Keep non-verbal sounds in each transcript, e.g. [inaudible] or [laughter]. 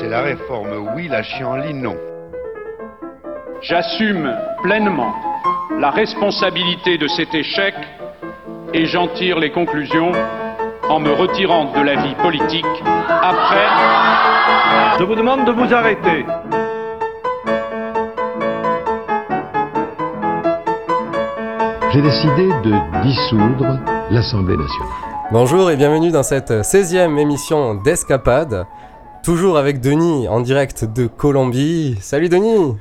C'est la réforme oui, la chienlit non. J'assume pleinement la responsabilité de cet échec et j'en tire les conclusions en me retirant de la vie politique après. Je vous demande de vous arrêter. J'ai décidé de dissoudre l'Assemblée nationale. Bonjour et bienvenue dans cette 16e émission d'Escapade. Toujours avec Denis en direct de Colombie. Salut Denis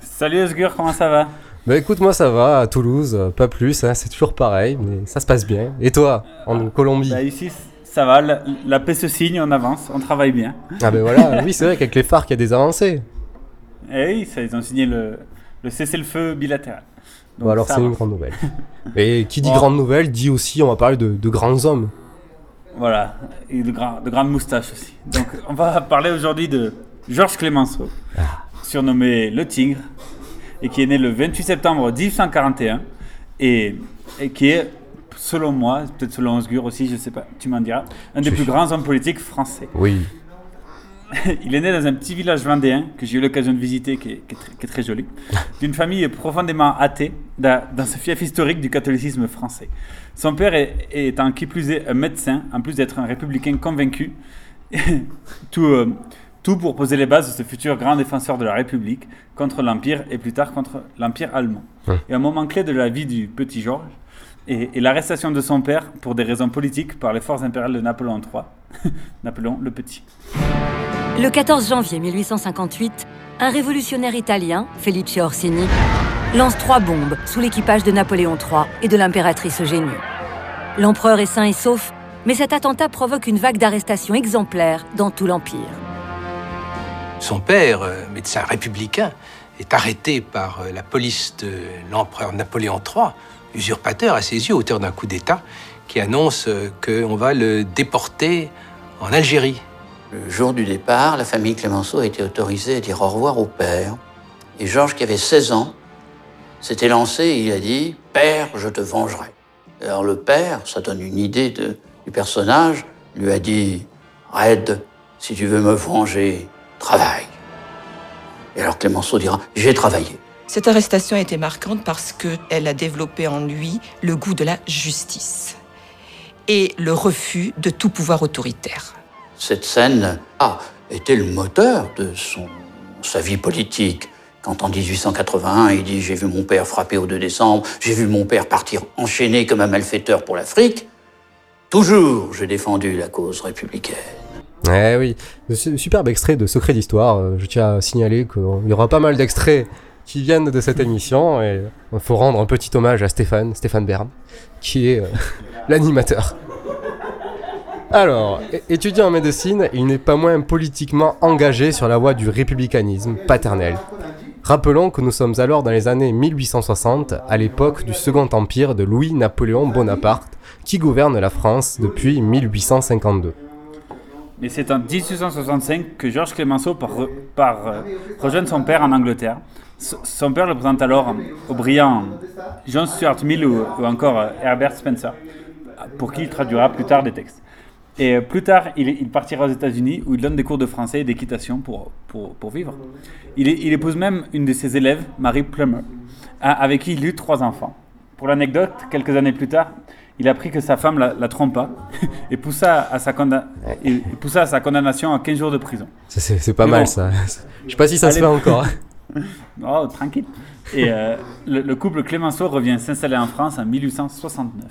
Salut Osgur, comment ça va? Bah écoute, moi ça va à Toulouse, pas plus, hein, c'est toujours pareil, mais ça se passe bien. Et toi, en Colombie? Bah ici, ça va, la, la paix se signe, on avance, on travaille bien. Ah ben voilà, oui c'est vrai qu'avec les phares il y a des avancées. Eh oui, ça, ils ont signé le, le cessez-le-feu bilatéral. Bon alors c'est une grande nouvelle. [laughs] Et qui dit Bon. grande nouvelle dit aussi on va parler de, de grands hommes. Voilà, et de, de grandes moustaches aussi. Donc on va parler aujourd'hui de Georges Clémenceau, surnommé le Tigre, et qui est né le 28 septembre 1841, et, et qui est, selon moi, peut-être selon Osgur aussi, je sais pas, tu m'en diras, un des plus grands hommes politiques français. Oui. [laughs] Il est né dans un petit village vendéen que j'ai eu l'occasion de visiter, qui est, qui est très, qui est très joli, d'une famille profondément athée, dans, ce fief historique du catholicisme français. Son père est, étant qui plus est un médecin, en plus d'être un républicain convaincu, [laughs] tout, euh, tout pour poser les bases de ce futur grand défenseur de la République contre l'Empire et plus tard contre l'Empire allemand. Ouais. Et un moment clé de la vie du petit Georges est, est l'arrestation de son père pour des raisons politiques par les forces impériales de Napoléon III, [laughs] Napoléon le Petit. Le 14 janvier 1858, un révolutionnaire italien, Felice Orsini, lance trois bombes sous l'équipage de Napoléon III et de l'impératrice Eugénie. L'empereur est sain et sauf, mais cet attentat provoque une vague d'arrestations exemplaires dans tout l'Empire. Son père, euh, médecin républicain, est arrêté par euh, la police de l'empereur Napoléon III, usurpateur à ses yeux, auteur d'un coup d'État, qui annonce euh, qu'on va le déporter en Algérie. Le jour du départ, la famille Clémenceau a été autorisée à dire au revoir au père. Et Georges, qui avait 16 ans, s'était lancé et il a dit Père, je te vengerai. Alors le père, ça donne une idée du personnage, lui a dit Red, si tu veux me venger, travaille. Et alors Clémenceau dira J'ai travaillé. Cette arrestation a été marquante parce qu'elle a développé en lui le goût de la justice et le refus de tout pouvoir autoritaire. Cette scène a été le moteur de son, sa vie politique. Quand en 1881, il dit J'ai vu mon père frapper au 2 décembre, j'ai vu mon père partir enchaîné comme un malfaiteur pour l'Afrique, toujours j'ai défendu la cause républicaine. Eh oui, superbe extrait de Secret d'Histoire. Euh, Je tiens à signaler qu'il y aura pas mal d'extraits qui viennent de cette émission et il faut rendre un petit hommage à Stéphane, Stéphane Bern, qui est euh, [laughs] l'animateur. Alors, étudiant en médecine, il n'est pas moins politiquement engagé sur la voie du républicanisme paternel. Rappelons que nous sommes alors dans les années 1860, à l'époque du Second Empire de Louis-Napoléon Bonaparte, qui gouverne la France depuis 1852. Mais c'est en 1865 que Georges part, euh, rejoindre son père en Angleterre. Son père le présente alors au brillant John Stuart Mill ou, ou encore euh, Herbert Spencer, pour qui il traduira plus tard des textes. Et euh, plus tard, il, il partira aux États-Unis où il donne des cours de français et d'équitation pour, pour, pour vivre. Il, épouse même une de ses élèves, Marie Plummer, avec qui il eut trois enfants. Pour l'anecdote, quelques années plus tard, il apprit que sa femme la, la trompa [laughs] et poussa à, sa et- poussa à sa condamnation à 15 jours de prison. C'est pas Mais mal bon. ça. Je sais pas si ça se fait encore. [laughs] Oh, tranquille. Et euh, le, le couple Clémenceau revient s'installer en France en 1869.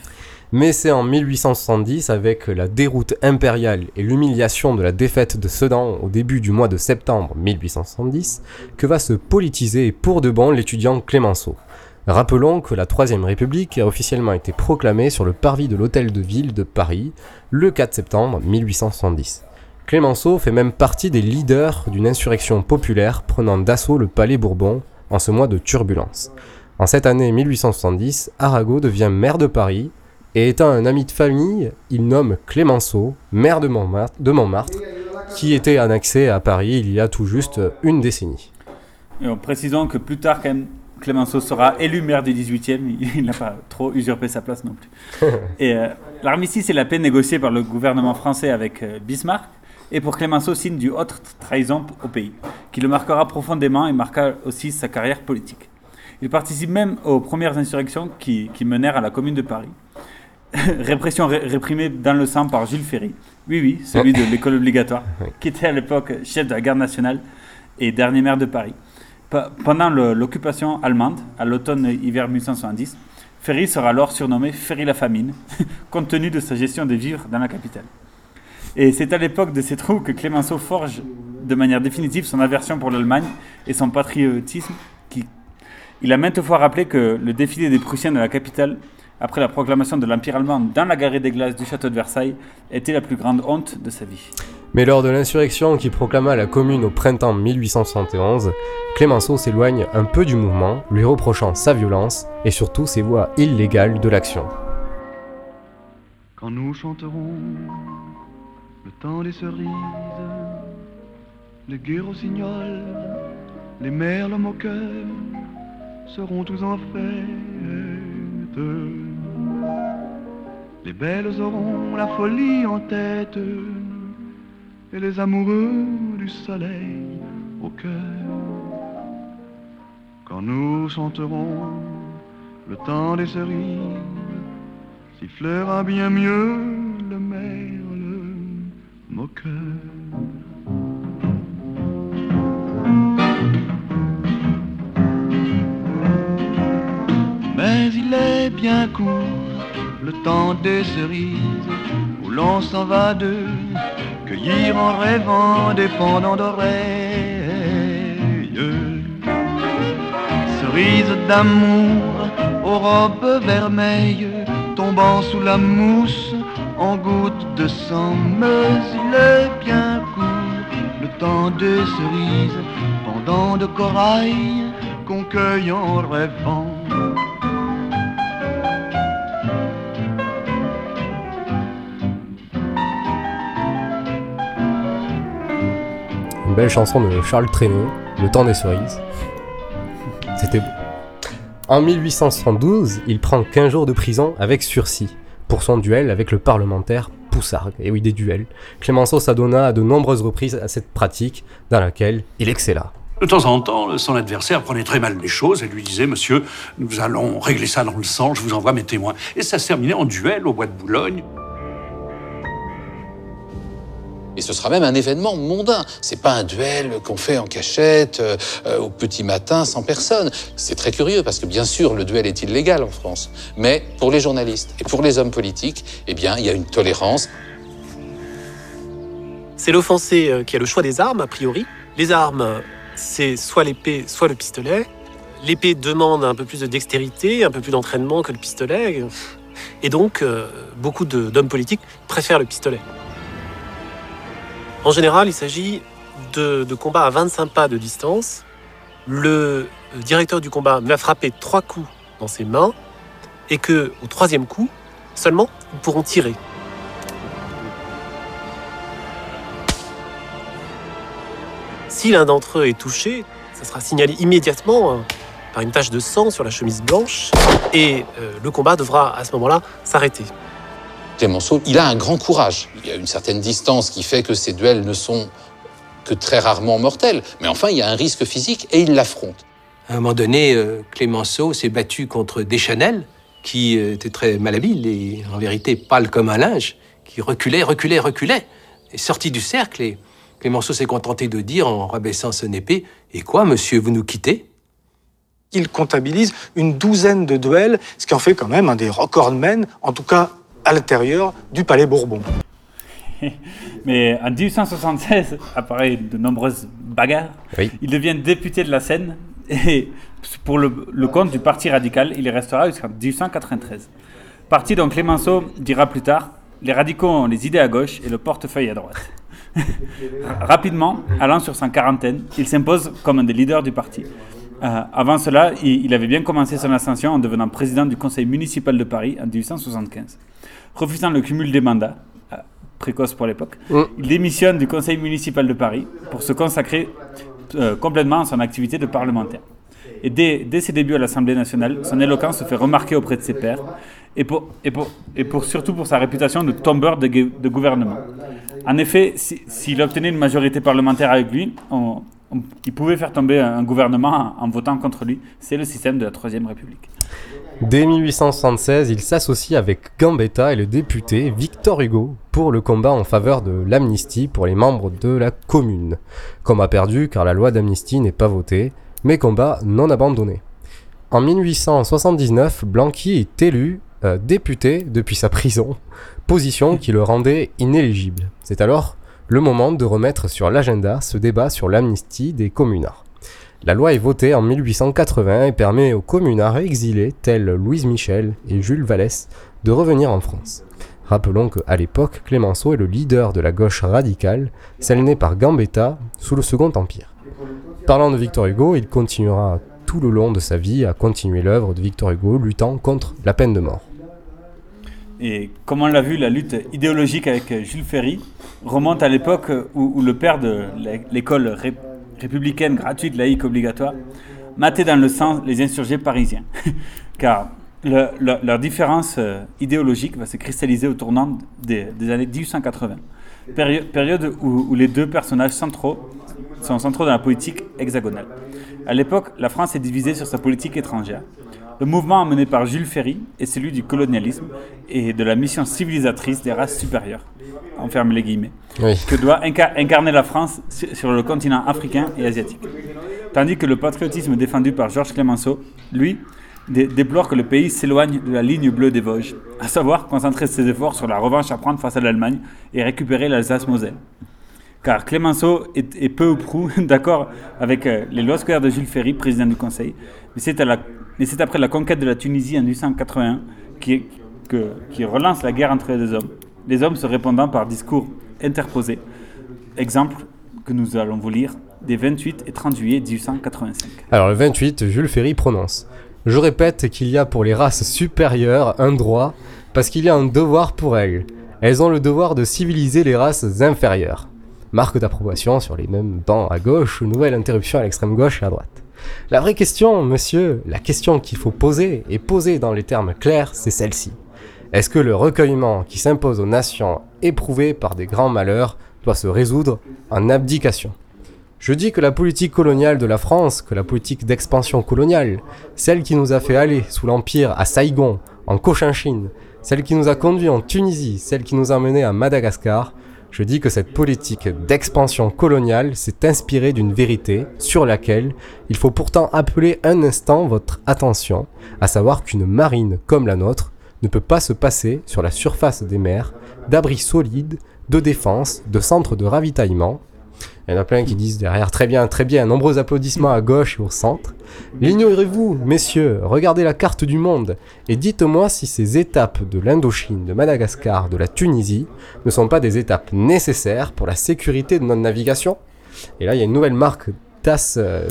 Mais c'est en 1870, avec la déroute impériale et l'humiliation de la défaite de Sedan au début du mois de septembre 1870, que va se politiser pour de bon l'étudiant Clémenceau. Rappelons que la Troisième République a officiellement été proclamée sur le parvis de l'Hôtel de Ville de Paris le 4 septembre 1870. Clémenceau fait même partie des leaders d'une insurrection populaire prenant d'assaut le palais Bourbon en ce mois de turbulence. En cette année 1870, Arago devient maire de Paris et étant un ami de famille, il nomme Clémenceau maire de Montmartre, de Montmartre qui était annexé à Paris il y a tout juste une décennie. Et en précisant que plus tard, quand même, Clémenceau sera élu maire du 18e, [laughs] il n'a pas trop usurpé sa place non plus. [laughs] Et euh, l'armistice est la paix négociée par le gouvernement français avec euh, Bismarck, et pour Clémenceau signe du haute trahison au pays, qui le marquera profondément et marqua aussi sa carrière politique. Il participe même aux premières insurrections qui, qui menèrent à la Commune de Paris. [laughs] Répression ré- réprimée dans le sang par Jules Ferry. Oui, oui, celui de l'école obligatoire, [laughs] qui était à l'époque chef de la garde nationale et dernier maire de Paris. Pe- Pendant l'occupation allemande, à l'automne-hiver 1870, Ferry sera alors surnommé Ferry la famine, [laughs] compte tenu de sa gestion des vivres dans la capitale. Et c'est à l'époque de ces trous que Clémenceau forge de manière définitive son aversion pour l'Allemagne et son patriotisme. Qui... Il a maintes fois rappelé que le défilé des Prussiens dans la capitale, après la proclamation de l'Empire allemand dans la galerie des glaces du château de Versailles, était la plus grande honte de sa vie. Mais lors de l'insurrection qui proclama la commune au printemps 1871, Clémenceau s'éloigne un peu du mouvement, lui reprochant sa violence et surtout ses voies illégales de l'action. Quand nous chanterons le temps des cerises, les gueux rossignols, les merles moqueurs seront tous en fête. Les belles auront la folie en tête et les amoureux du soleil au cœur. Quand nous chanterons le temps des cerises, sifflera bien mieux le merle moqueur. Mais il est bien court le temps des cerises où l'on s'en va de cueillir en rêvant des pendants d'oreilles. Cerises d'amour aux robes vermeilles tombant sous la mousse en gouttes de sang. Mais il est bien court le temps des cerises, pendant de corail qu'on cueille en rêvant. Chanson de Charles Trenet, Le temps des cerises. C'était beau. En 1872, il prend 15 jours de prison avec sursis pour son duel avec le parlementaire Poussargue. Et oui, des duels. Clémenceau s'adonna à de nombreuses reprises à cette pratique dans laquelle il excella. De temps en temps, son adversaire prenait très mal les choses et lui disait Monsieur, nous allons régler ça dans le sang, je vous envoie mes témoins. Et ça se terminait en duel au bois de Boulogne. Et ce sera même un événement mondain. C'est pas un duel qu'on fait en cachette euh, euh, au petit matin sans personne. C'est très curieux parce que bien sûr le duel est illégal en France, mais pour les journalistes et pour les hommes politiques, eh bien il y a une tolérance. C'est l'offensé euh, qui a le choix des armes a priori. Les armes, c'est soit l'épée, soit le pistolet. L'épée demande un peu plus de dextérité, un peu plus d'entraînement que le pistolet, et donc beaucoup d'hommes politiques préfèrent le pistolet. En général, il s'agit de, combats à 25 pas de distance. Le directeur du combat m'a frappé trois coups dans ses mains et que au troisième coup, seulement, ils pourront tirer. Si l'un d'entre eux est touché, ça sera signalé immédiatement euh, par une tache de sang sur la chemise blanche et euh, le combat devra à ce moment-là s'arrêter. Clémenceau, il a un grand courage. Il y a une certaine distance qui fait que ces duels ne sont que très rarement mortels, mais enfin il y a un risque physique et il l'affronte. À un moment donné, euh, Clémenceau s'est battu contre Deschanel, qui euh, était très malhabile et en vérité pâle comme un linge, qui reculait, reculait, reculait, et sorti du cercle. Et Clémenceau s'est contenté de dire en rabaissant son épée Et quoi, monsieur, vous nous quittez? Il comptabilise une douzaine de duels, ce qui en fait quand même un des recordmen, en tout cas à l'intérieur du Palais Bourbon. [laughs] Mais en 1876, après de nombreuses bagarres, Oui. il devient député de la Seine et pour le, le compte du Parti radical, il y restera jusqu'en 1893. Parti dont Clémenceau dira plus tard Les radicaux ont les idées à gauche et le portefeuille à droite. [laughs] Rapidement, allant sur sa quarantaine, il s'impose comme un des leaders du parti. Euh, avant cela, il, il avait bien commencé son ascension en devenant président du conseil municipal de Paris en 1875. Refusant le cumul des mandats, euh, précoce pour l'époque, il démissionne du conseil municipal de Paris pour se consacrer euh, complètement à son activité de parlementaire. Et dès, dès ses débuts à l'Assemblée nationale, son éloquence se fait remarquer auprès de ses pairs, et, pour, et, pour, et pour, surtout pour sa réputation de tombeur de, gouvernement. En effet, si- s'il obtenait une majorité parlementaire avec lui, on- on- il pouvait faire tomber un un gouvernement en, en votant contre lui. C'est le système de la Troisième République. Dès 1876, il s'associe avec Gambetta et le député Victor Hugo pour le combat en faveur de l'amnistie pour les membres de la commune. Combat perdu car la loi d'amnistie n'est pas votée, mais combat non abandonné. En 1879, Blanqui est élu euh, député depuis sa prison, position qui le rendait inéligible. C'est alors le moment de remettre sur l'agenda ce débat sur l'amnistie des communards. La loi est votée en 1880 et permet aux communards exilés tels Louise Michel et Jules Vallès de revenir en France. Rappelons qu'à l'époque, Clémenceau est le leader de la gauche radicale, celle née par Gambetta sous le Second Empire. Parlant de Victor Hugo, il continuera tout le long de sa vie à continuer l'œuvre de Victor Hugo luttant contre la peine de mort. Et comme on l'a vu, la lutte idéologique avec Jules Ferry remonte à l'époque où, le père de l'é- l'école républicaine gratuite, laïque, obligatoire, matait dans le sang les insurgés parisiens. [laughs] Car le- le- leur différence euh, idéologique va se cristalliser au tournant des, années 1880, péri- période où, où les deux personnages centraux sont centraux dans la politique hexagonale. À l'époque, la France est divisée sur sa politique étrangère. Le mouvement mené par Jules Ferry est celui du colonialisme et de la mission civilisatrice des races supérieures, on ferme les guillemets, Oui. que doit inca- incarner la France sur le continent africain et asiatique. Tandis que le patriotisme défendu par Georges Clemenceau, lui, dé- déplore que le pays s'éloigne de la ligne bleue des Vosges, à savoir concentrer ses efforts sur la revanche à prendre face à l'Allemagne et récupérer l'Alsace-Moselle car Clémenceau est, est peu ou prou [laughs] d'accord avec euh, les lois scolaires de Jules Ferry, président du Conseil. Mais c'est, mais après la conquête de la Tunisie en 1881 qui, que- qui relance la guerre entre les deux hommes, les hommes se répondant par discours interposés. Exemple que nous allons vous lire des 28 et 30 juillet 1885. Alors le 28, Jules Ferry prononce Je répète qu'il y a pour les races supérieures un droit, parce qu'il y a un devoir pour elles. Elles ont le devoir de civiliser les races inférieures. Marque d'approbation sur les mêmes bancs à gauche, nouvelle interruption à l'extrême gauche et à droite. La vraie question, monsieur, la question qu'il faut poser, et poser dans les termes clairs, c'est celle-ci. Est-ce que le recueillement qui s'impose aux nations éprouvées par des grands malheurs doit se résoudre en abdication? Je dis que la politique coloniale de la France, que la politique d'expansion coloniale, celle qui nous a fait aller sous l'Empire à Saïgon, en Cochinchine, celle qui nous a conduit en Tunisie, celle qui nous a menés à Madagascar, je dis que cette politique d'expansion coloniale s'est inspirée d'une vérité sur laquelle il faut pourtant appeler un instant votre attention, à savoir qu'une marine comme la nôtre ne peut pas se passer sur la surface des mers d'abris solides, de défense, de centres de ravitaillement, il y en a plein qui disent derrière très bien, très bien, nombreux applaudissements à gauche et au centre. L'ignorez-vous, messieurs Regardez la carte du monde et dites-moi si ces étapes de l'Indochine, de Madagascar, de la Tunisie ne sont pas des étapes nécessaires pour la sécurité de notre navigation? Et là, il y a une nouvelle marque d'as- euh,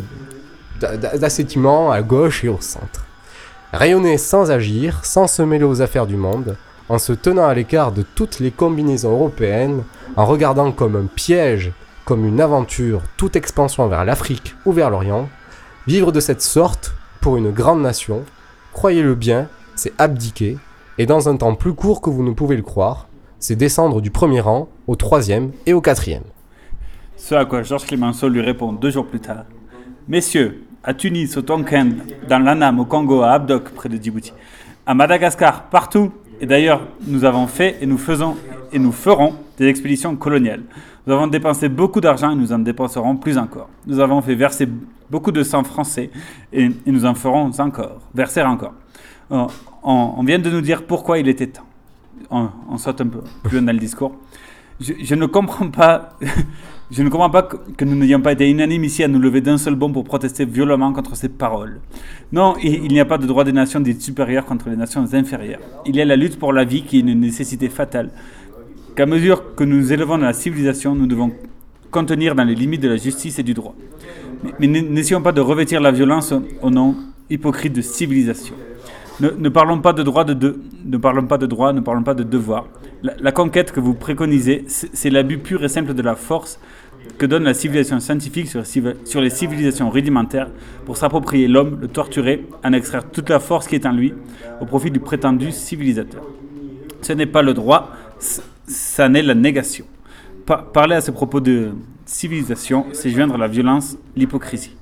à gauche et au centre. Rayonner sans agir, sans se mêler aux affaires du monde, en se tenant à l'écart de toutes les combinaisons européennes, en regardant comme un piège, comme une aventure, toute expansion vers l'Afrique ou vers l'Orient, vivre de cette sorte, pour une grande nation, croyez-le bien, c'est abdiquer, et dans un temps plus court que vous ne pouvez le croire, c'est descendre du premier rang au troisième et au quatrième. Ce à quoi Georges Clemenceau lui répond deux jours plus tard. Messieurs, à Tunis, au Tonkin, dans l'Anam, au Congo, à Abdok, près de Djibouti, à Madagascar, partout, et d'ailleurs, nous avons fait et nous faisons et nous ferons des expéditions coloniales. Nous avons dépensé beaucoup d'argent et nous en dépenserons plus encore. Nous avons fait verser beaucoup de sang français et, nous en ferons encore, verser encore. On, on- vient de nous dire pourquoi il était temps. On, on saute un peu plus dans le discours. Je ne comprends pas, je ne comprends pas que, nous n'ayons pas été unanimes ici à nous lever d'un seul bond pour protester violemment contre ces paroles. Non, il, n'y a pas de droit des nations dites supérieures contre les nations inférieures. Il y a la lutte pour la vie qui est une nécessité fatale. qu'à mesure que nous nous élevons dans la civilisation, nous devons contenir dans les limites de la justice et du droit. Mais, n'essayons pas de revêtir la violence au nom hypocrite de civilisation. Ne, parlons pas de droit, de, de- ne parlons pas de droit, ne parlons pas de devoir. La, conquête que vous préconisez, c'est l'abus pur et simple de la force que donne la civilisation scientifique sur, les civilisations rudimentaires pour s'approprier l'homme, le torturer, en extraire toute la force qui est en lui au profit du prétendu civilisateur. Ce n'est pas le droit, ça n'est la négation. Pa- parler à ce propos de civilisation, c'est joindre la violence, l'hypocrisie.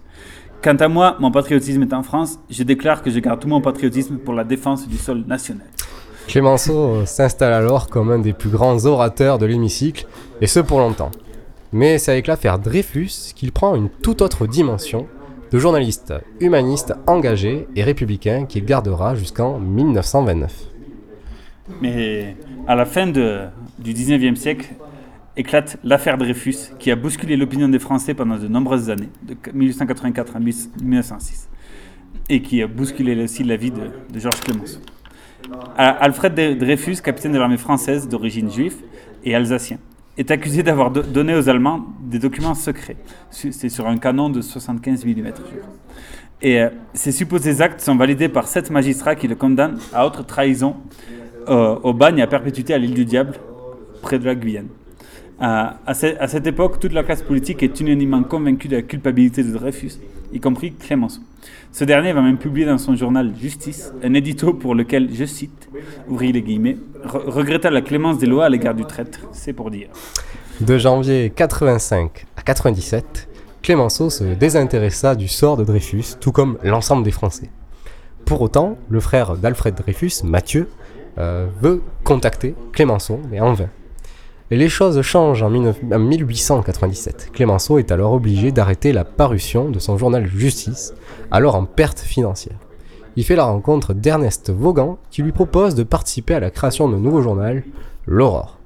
Quant à moi, mon patriotisme est en France, je déclare que je garde tout mon patriotisme pour la défense du sol national. Clémenceau euh, s'installe alors comme un des plus grands orateurs de l'hémicycle, et ce pour longtemps. Mais c'est avec l'affaire Dreyfus qu'il prend une toute autre dimension de journaliste humaniste engagé et républicain qu'il gardera jusqu'en 1929. Mais à la fin du 19e siècle éclate l'affaire Dreyfus qui a bousculé l'opinion des Français pendant de nombreuses années, de 1884 à 1906, et qui a bousculé aussi la vie de, de Georges Clemenceau. Alfred Dre- Dreyfus, capitaine de l'armée française d'origine juive et alsacien, est accusé d'avoir do- donné aux Allemands des documents secrets. C'est sur un canon de 75 mm. Et euh, ces supposés actes sont validés par sept magistrats qui le condamnent à autre trahison euh, au bagne à perpétuité à l'île du Diable, près de la Guyane. Euh, à cette époque, toute la classe politique est unanimement convaincue de la culpabilité de Dreyfus, y compris Clémenceau. Ce dernier va même publier dans son journal Justice un édito pour lequel, je cite, ouvrir les guillemets, re- regrettant la clémence des lois à l'égard du traître, c'est pour dire. De janvier 85 à 97, Clémenceau se désintéressa du sort de Dreyfus, tout comme l'ensemble des Français. Pour autant, le frère d'Alfred Dreyfus, Mathieu, euh, veut contacter Clémenceau, mais en vain. Et les choses changent en 19 en 1897. Clémenceau est alors obligé d'arrêter la parution de son journal Justice, alors en perte financière. Il fait la rencontre d'Ernest Vaughan qui lui propose de participer à la création d'un nouveau journal, L'Aurore.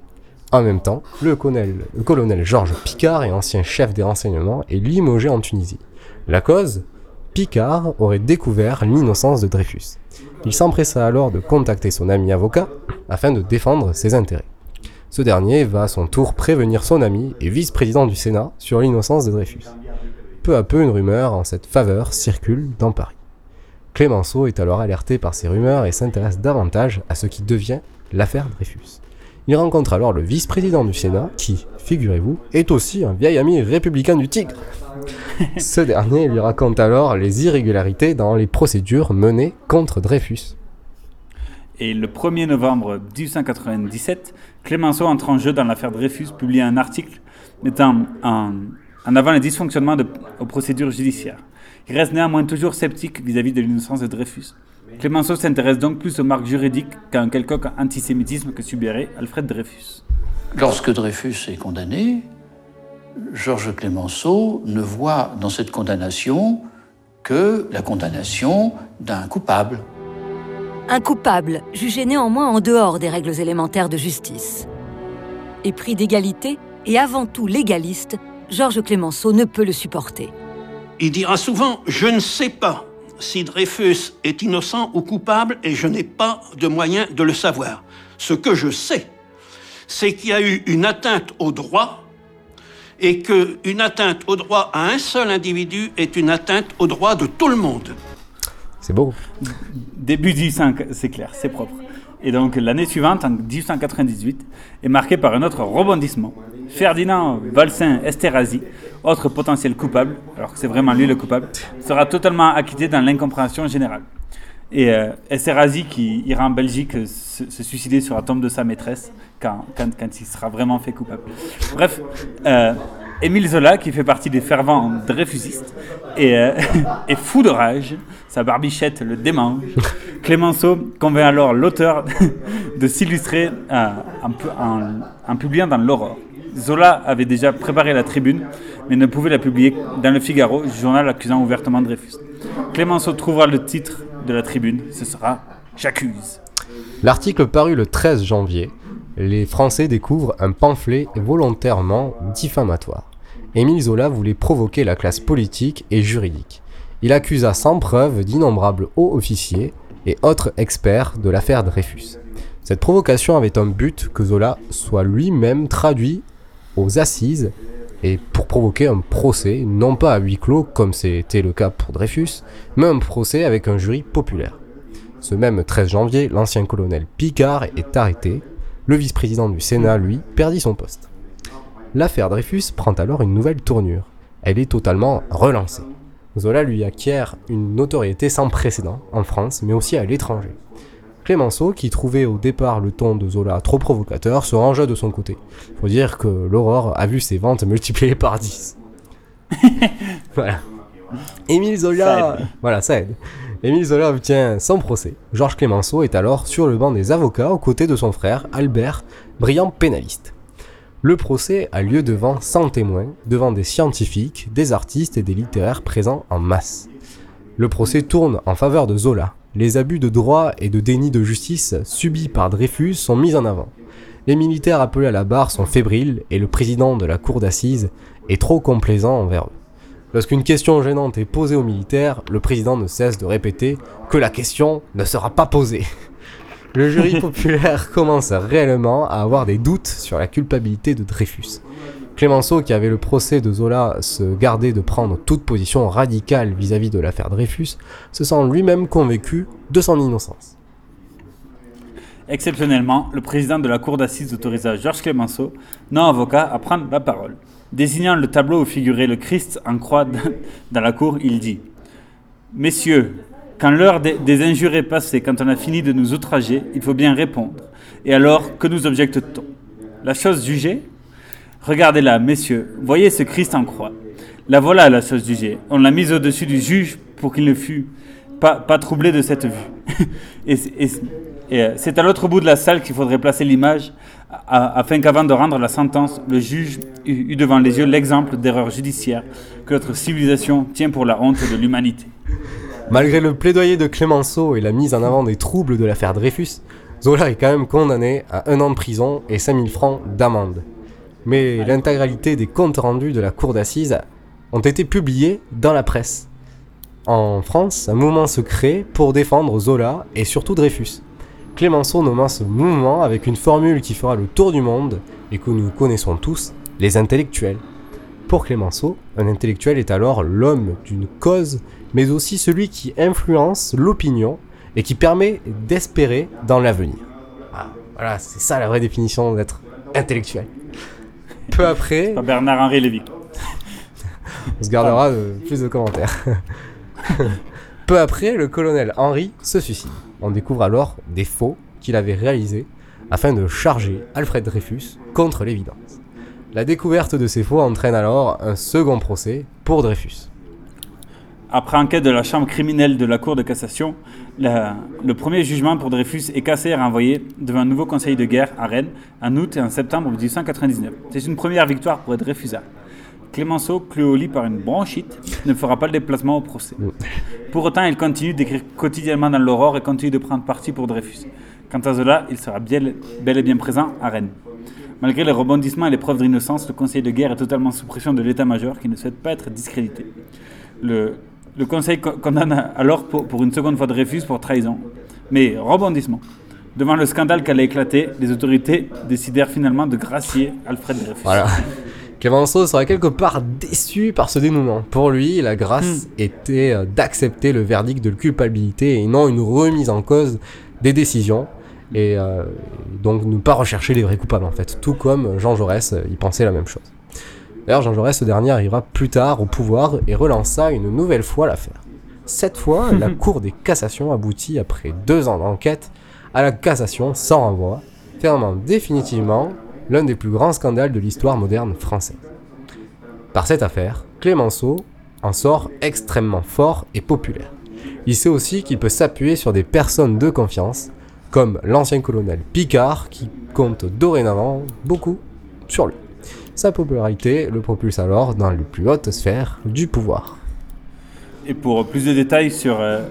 En même temps, le colonel, le colonel Georges Picard, et ancien chef des renseignements, est limogé en Tunisie. La cause? Picard aurait découvert l'innocence de Dreyfus. Il s'empressa alors de contacter son ami avocat afin de défendre ses intérêts. Ce dernier va à son tour prévenir son ami et vice-président du Sénat sur l'innocence de Dreyfus. Peu à peu, une rumeur en cette faveur circule dans Paris. Clémenceau est alors alerté par ces rumeurs et s'intéresse davantage à ce qui devient l'affaire Dreyfus. Il rencontre alors le vice-président du Sénat, qui, figurez-vous, est aussi un vieil ami républicain du Tigre. [laughs] Ce dernier lui raconte alors les irrégularités dans les procédures menées contre Dreyfus. Et le 1er novembre 1897, Clémenceau entre en jeu dans l'affaire Dreyfus, publie un article mettant en, avant les dysfonctionnements de- aux procédures judiciaires. Il reste néanmoins toujours sceptique vis-à-vis de l'innocence de Dreyfus. Clémenceau s'intéresse donc plus aux marques juridiques qu'à un quelconque antisémitisme que subirait Alfred Dreyfus. Lorsque Dreyfus est condamné, Georges Clémenceau ne voit dans cette condamnation que la condamnation d'un coupable. Un coupable, jugé néanmoins en dehors des règles élémentaires de justice. Épris d'égalité et avant tout légaliste, Georges Clémenceau ne peut le supporter. Il dira souvent Je ne sais pas si Dreyfus est innocent ou coupable et je n'ai pas de moyen de le savoir. Ce que je sais, c'est qu'il y a eu une atteinte au droit et qu'une atteinte au droit à un seul individu est une atteinte au droit de tout le monde. C'est beau. Début 1800, c'est clair, c'est propre. Et donc l'année suivante, en 1898, est marquée par un autre rebondissement. Ferdinand Valsin Esterhazy, autre potentiel coupable, alors que c'est vraiment lui le coupable, sera totalement acquitté dans l'incompréhension générale. Et euh, qui ira en Belgique euh, se, suicider sur la tombe de sa maîtresse quand, quand, quand il sera vraiment fait coupable. Bref, euh, Émile Zola, qui fait partie des fervents dreyfusistes, est, euh, [laughs] est fou de rage, sa barbichette le démange. [laughs] Clémenceau convainc alors l'auteur [laughs] de s'illustrer euh, en, en- en publiant dans l'Aurore. Zola avait déjà préparé la tribune, mais ne pouvait la publier dans le Figaro, journal accusant ouvertement Dreyfus. Clémenceau trouvera le titre de la tribune, ce sera J'accuse. L'article paru le 13 janvier, les Français découvrent un pamphlet volontairement diffamatoire. Émile Zola voulait provoquer la classe politique et juridique. Il accusa sans preuve d'innombrables hauts officiers et autres experts de l'affaire Dreyfus. Cette provocation avait un but que Zola soit lui-même traduit aux assises et pour provoquer un procès, non pas à huis clos comme c'était le cas pour Dreyfus, mais un procès avec un jury populaire. Ce même 13 janvier, l'ancien colonel Picard est arrêté. Le vice-président du Sénat, lui, perdit son poste. L'affaire Dreyfus prend alors une nouvelle tournure. Elle est totalement relancée. Zola lui acquiert une notoriété sans précédent en France, mais aussi à l'étranger. Clémenceau, qui trouvait au départ le ton de Zola trop provocateur, se rangea de son côté. Faut dire que l'Aurore a vu ses ventes multipliées par 10. [laughs] voilà. Émile Zola, voilà, ça aide. Émile Zola obtient son procès. Georges Clémenceau est alors sur le banc des avocats aux côtés de son frère, Albert, brillant pénaliste. Le procès a lieu devant 100 témoins, devant des scientifiques, des artistes et des littéraires présents en masse. Le procès tourne en faveur de Zola. Les abus de droit et de déni de justice subis par Dreyfus sont mis en avant. Les militaires appelés à la barre sont fébriles et le président de la cour d'assises est trop complaisant envers eux. Lorsqu'une question gênante est posée aux militaires, le président ne cesse de répéter que la question ne sera pas posée. [laughs] Le jury populaire commence réellement à avoir des doutes sur la culpabilité de Dreyfus. Clémenceau, qui avait le procès de Zola, se gardait de prendre toute position radicale vis-à-vis de l'affaire Dreyfus, se sent lui-même convaincu de son innocence. Exceptionnellement, le président de la cour d'assises autorisa Georges Clémenceau, non avocat, à prendre la parole. Désignant le tableau où figurait le Christ en croix dans la cour, il dit Messieurs, quand l'heure des, injures est passée, quand on a fini de nous outrager, il faut bien répondre. Et alors, que nous objecte-t-on? La chose jugée? Regardez-la, messieurs, voyez ce Christ en croix. La voilà la chose jugée. On l'a mise au-dessus du juge pour qu'il ne fût pas, pas troublé de cette vue. [laughs] c'est à l'autre bout de la salle qu'il faudrait placer l'image, afin qu'avant de rendre la sentence, le juge eût devant les yeux l'exemple d'erreur judiciaire que notre civilisation tient pour la honte de l'humanité. Malgré le plaidoyer de Clémenceau et la mise en avant des troubles de l'affaire Dreyfus, Zola est quand même condamné à un an de prison et 5000 francs d'amende. Mais l'intégralité des comptes rendus de la cour d'assises ont été publiés dans la presse. En France, un mouvement se crée pour défendre Zola et surtout Dreyfus. Clémenceau nommant ce mouvement avec une formule qui fera le tour du monde et que nous connaissons tous, les intellectuels. Pour Clémenceau, un intellectuel est alors l'homme d'une cause, mais aussi celui qui influence l'opinion et qui permet d'espérer dans l'avenir. Ah, voilà, c'est ça la vraie définition d'être intellectuel. Peu après, Bernard-Henri Lévy. [laughs] on se gardera de- plus de commentaires. [laughs] Peu après, le colonel Henry se suicide. On découvre alors des faux qu'il avait réalisés afin de charger Alfred Dreyfus contre l'évidence. La découverte de ces faux entraîne alors un second procès pour Dreyfus. Après enquête de la chambre criminelle de la Cour de cassation, le premier jugement pour Dreyfus est cassé et renvoyé devant un nouveau conseil de guerre à Rennes en août et en septembre 1899. C'est une première victoire pour les. Clémenceau, cloué au lit par une bronchite, ne fera pas le déplacement au procès. Pour autant, il continue d'écrire quotidiennement dans l'Aurore et continue de prendre parti pour Dreyfus. Quant à Zola, il sera bien- bel et bien présent à Rennes. Malgré les rebondissements et les preuves d'innocence, le conseil de guerre est totalement sous pression de l'état-major qui ne souhaite pas être discrédité. Le, le conseil co- condamne alors pour, pour une seconde fois Dreyfus pour trahison. Mais rebondissement. Devant le scandale qu'elle a éclaté, les autorités décidèrent finalement de gracier Alfred Dreyfus. Voilà. Clémenceau sera quelque part déçu par ce dénouement. Pour lui, la grâce était euh, d'accepter le verdict de culpabilité et non une remise en cause des décisions. Et euh, donc ne pas rechercher les vrais coupables en fait. Tout comme Jean Jaurès, euh, il pensait la même chose. D'ailleurs, Jean Jaurès, ce dernier, arrivera plus tard au pouvoir et relança une nouvelle fois l'affaire. Cette fois, [laughs] la Cour des cassations aboutit, après deux ans d'enquête, à la cassation sans renvoi, fermant définitivement l'un des plus grands scandales de l'histoire moderne française. Par cette affaire, Clémenceau en sort extrêmement fort et populaire. Il sait aussi qu'il peut s'appuyer sur des personnes de confiance, comme l'ancien colonel Picard, qui compte dorénavant beaucoup sur lui. Sa popularité le propulse alors dans les plus hautes sphères du pouvoir. Et pour plus de détails sur, euh,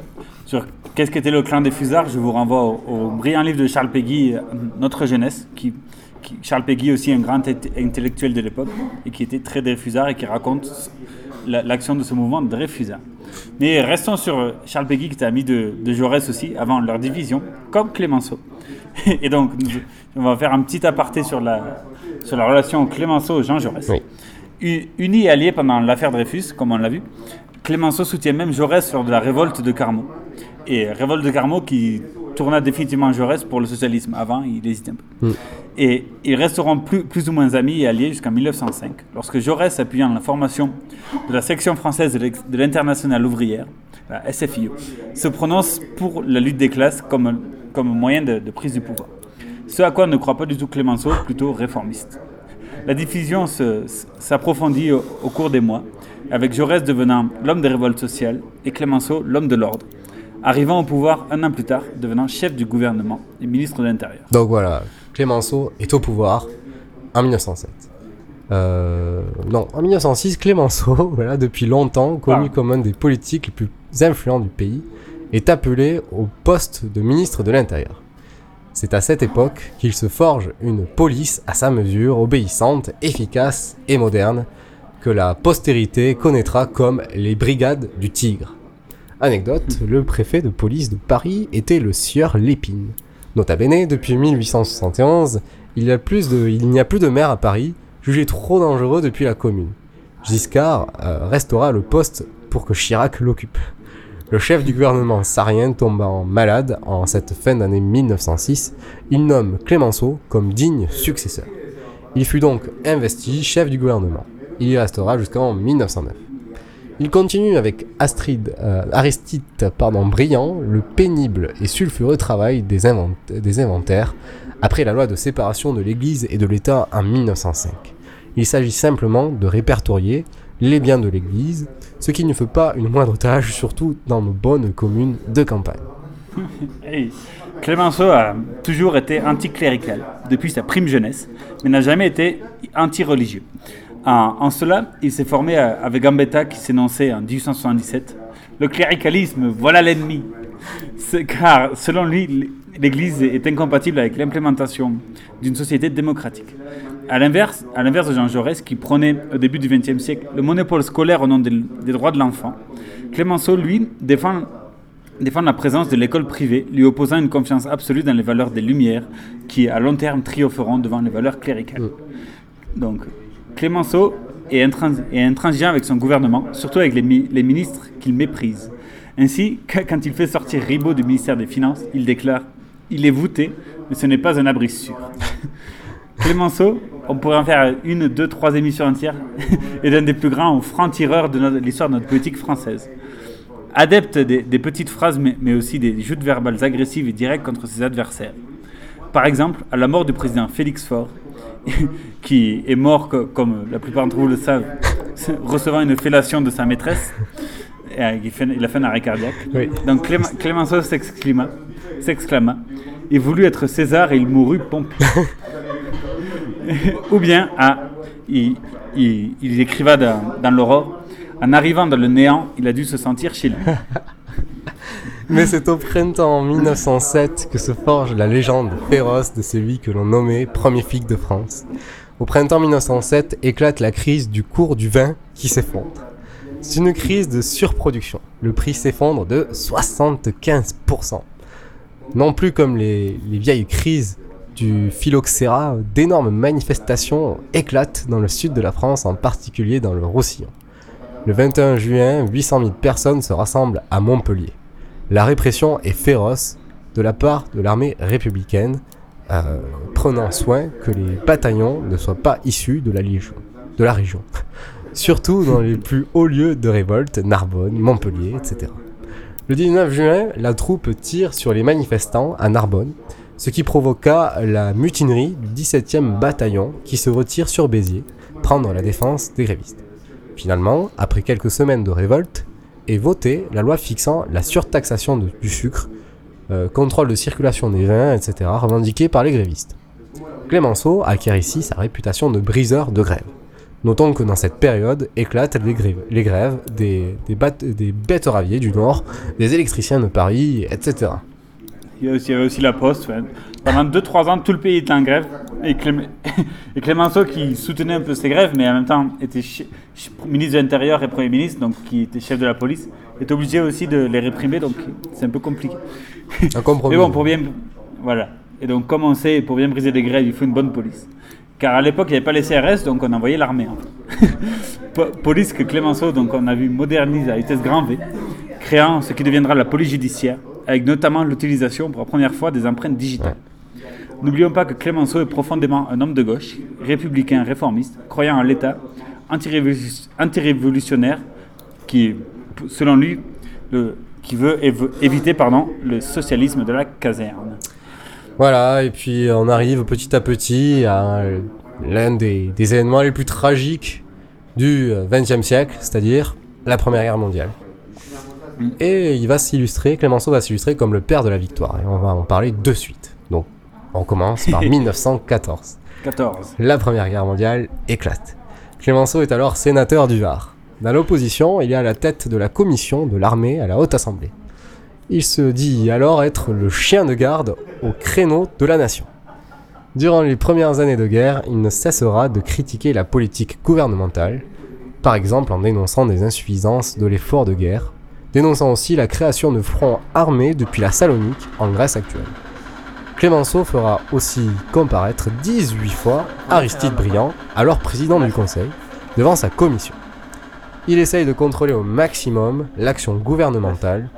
qu'est-ce qu'était le clan des Fusards, je vous renvoie au, brillant livre de Charles Péguy, euh, Notre jeunesse, qui- Charles Péguy aussi un grand int- intellectuel de l'époque, et qui était très Dreyfusard et qui raconte la- l'action de ce mouvement Dreyfusard. Mais restons sur euh, Charles Péguy, qui était ami de, de Jaurès aussi, avant leur division, comme Clémenceau. [laughs] Et donc, nous- on va faire un petit aparté sur la, sur la relation Clémenceau-Jean Jaurès. U- Unis et alliés pendant l'affaire Dreyfus, comme on l'a vu, Clémenceau soutient même Jaurès lors de la révolte de Carmaux. Et révolte de Carmaux qui tourna définitivement Jaurès pour le socialisme. Avant, il hésitait un peu. Mm. Et ils resteront plus, ou moins amis et alliés jusqu'en 1905, lorsque Jaurès, appuyant la formation de la section française de l'Internationale ouvrière, la SFIO, se prononce pour la lutte des classes comme, moyen de, prise du pouvoir. Ce à quoi ne croit pas du tout Clémenceau, plutôt réformiste. La s- s'approfondit au, au cours des mois, avec Jaurès devenant l'homme des révoltes sociales et Clémenceau l'homme de l'ordre, arrivant au pouvoir un an plus tard, devenant chef du gouvernement et ministre de l'Intérieur. Donc voilà, Clémenceau est au pouvoir en 1907. Euh, non, en 1906, Clémenceau, [laughs] voilà, depuis longtemps connu comme un des politiques les plus influents du pays, est appelé au poste de ministre de l'Intérieur. C'est à cette époque qu'il se forge une police à sa mesure, obéissante, efficace et moderne, que la postérité connaîtra comme les Brigades du Tigre. Anecdote, le préfet de police de Paris était le sieur Lépine. Nota bene, depuis 1871, il n'y a plus de maire à Paris, jugé trop dangereux depuis la commune. Giscard euh, restaura le poste pour que Chirac l'occupe. Le chef du gouvernement sarien tombant malade en cette fin d'année 1906, il nomme Clémenceau comme digne successeur. Il fut donc investi chef du gouvernement. Il y restera jusqu'en 1909. Il continue avec Astrid, euh, Aristide pardon, Briand le pénible et sulfureux travail des, invent- des inventaires après la loi de séparation de l'Église et de l'État en 1905. Il s'agit simplement de répertorier les biens de l'Église, ce qui ne fait pas une moindre tâche, surtout dans nos bonnes communes de campagne. [laughs] Hey, Clémenceau a toujours été anticlérical depuis sa prime jeunesse, mais n'a jamais été anti-religieux. En, cela, il s'est formé à- avec Gambetta qui s'énonçait en 1877 Le cléricalisme, voilà l'ennemi. Car, selon lui, l'Église est incompatible avec l'implémentation d'une société démocratique. À l'inverse, à l'inverse de Jean Jaurès, qui prônait au début du XXe siècle le monopole scolaire au nom des, des droits de l'enfant, Clémenceau, lui, défend défendre la présence de l'école privée, lui opposant une confiance absolue dans les valeurs des Lumières, qui à long terme triompheront devant les valeurs cléricales. Donc, Clémenceau est, intrans- intransigeant avec son gouvernement, surtout avec les, mi- les ministres qu'il méprise. Ainsi, qu- quand il fait sortir Ribot du ministère des Finances, il déclare Il est voûté, mais ce n'est pas un abri sûr. [laughs] Clémenceau, on pourrait en faire une, deux, trois émissions entières, [laughs] est l'un des plus grands francs-tireurs de l'histoire de notre politique française. Adepte des, des petites phrases, mais, mais aussi des joutes verbales agressives et directes contre ses adversaires. Par exemple, à la mort du président Félix Faure, [laughs] qui est mort, co- comme la plupart d'entre vous le savent, [laughs] recevant une fellation de sa maîtresse, et, euh, il, fait- il a fait un arrêt cardiaque. Oui. Donc Clémenceau s'exclama, s'exclama, il voulut être César et il mourut Pompée. [laughs] Ou bien, ah, il, il, il écriva dans, dans l'Aurore, en arrivant dans le néant, il a dû se sentir chez lui. Mais c'est au printemps 1907 que se forge la légende féroce de celui que l'on nommait premier flic de France. Au printemps 1907 éclate la crise du cours du vin qui s'effondre. C'est une crise de surproduction. Le prix s'effondre de 75%. Non plus comme les, les vieilles crises du phylloxéra, d'énormes manifestations éclatent dans le sud de la France, en particulier dans le Roussillon. Le 21 juin, 800 000 personnes se rassemblent à Montpellier. La répression est féroce de la part de l'armée républicaine, euh, prenant soin que les bataillons ne soient pas issus de la, de la région. [laughs] Surtout dans les plus hauts lieux de révolte, Narbonne, Montpellier, etc. Le 19 juin, la troupe tire sur les manifestants à Narbonne, ce qui provoqua la mutinerie du 17e bataillon qui se retire sur Béziers, prendre la défense des grévistes. Finalement, après quelques semaines de révolte, est votée la loi fixant la surtaxation du sucre, euh, contrôle de circulation des vins, etc., revendiquée par les grévistes. Clémenceau acquiert ici sa réputation de briseur de grève. Notons que dans cette période éclatent les grèves, les grèves des, des, bat- des bêtes raviers du Nord, des électriciens de Paris, etc. Il y, avait aussi la Poste. pendant 2-3 ans, tout le pays était en grève. Et, [laughs] et Clémenceau, qui soutenait un peu ces grèves, mais en même temps était chi- ministre de l'Intérieur et Premier ministre, donc qui était chef de la police, est obligé aussi de les réprimer, donc c'est un peu compliqué. Un compromis. Mais bon, pour bien. Voilà. Et donc, comme on sait, pour bien briser des grèves, il faut une bonne police. Car à l'époque, il n'y avait pas les CRS, donc on envoyait l'armée. en fait. [laughs] Police que Clémenceau, donc on a vu, modernise à vitesse grand V, créant ce qui deviendra la police judiciaire, avec notamment l'utilisation pour la première fois des empreintes digitales. N'oublions pas que Clémenceau est profondément un homme de gauche, républicain, réformiste, croyant en l'État, antirévolutionnaire, qui, selon lui, le, qui veut év- éviter pardon, le socialisme de la caserne. Voilà, et puis on arrive petit à petit à l'un des, des événements les plus tragiques du XXe siècle, c'est-à-dire la Première Guerre mondiale. Et il va s'illustrer, Clémenceau va s'illustrer comme le père de la victoire, et on va en parler de suite. Donc, on commence par [laughs] 1914. 14. La Première Guerre mondiale éclate. Clémenceau est alors sénateur du Var. Dans l'opposition, il est à la tête de la commission de l'armée à la Haute Assemblée. Il se dit alors être le chien de garde au créneau de la nation. Durant les premières années de guerre, il ne cessera de critiquer la politique gouvernementale, par exemple en dénonçant des insuffisances de l'effort de guerre, dénonçant aussi la création de fronts armés depuis la Salonique en Grèce actuelle. Clémenceau fera aussi comparaître 18 fois Aristide Briand, alors président du Conseil, devant sa commission. Il essaye de contrôler au maximum l'action gouvernementale,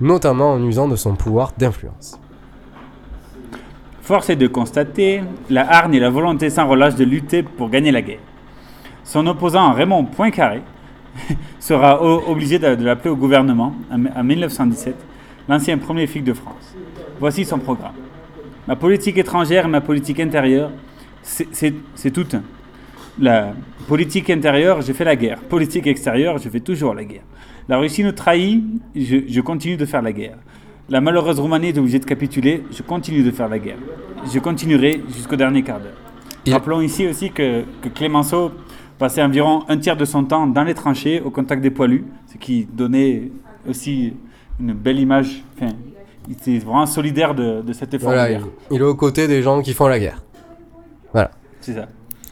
notamment en usant de son pouvoir d'influence. Force est de constater la hargne et la volonté sans relâche de lutter pour gagner la guerre. Son opposant Raymond Poincaré [laughs] sera obligé de, l'appeler au gouvernement en, en 1917, l'ancien premier flic de France. Voici son programme. Ma politique étrangère et ma politique intérieure, c'est- tout. La politique intérieure, je fais la guerre. Politique extérieure, je fais toujours la guerre. La Russie nous trahit, je, je continue de faire la guerre. La malheureuse Roumanie est obligée de capituler, je continue de faire la guerre. Je continuerai jusqu'au dernier quart d'heure. Rappelons ici aussi que, que Clémenceau passait environ un tiers de son temps dans les tranchées, au contact des poilus, ce qui donnait aussi une belle image. Enfin, il était vraiment solidaire de, de cet effort Voilà, de il, guerre. il est aux côtés des gens qui font la guerre. Voilà. C'est ça.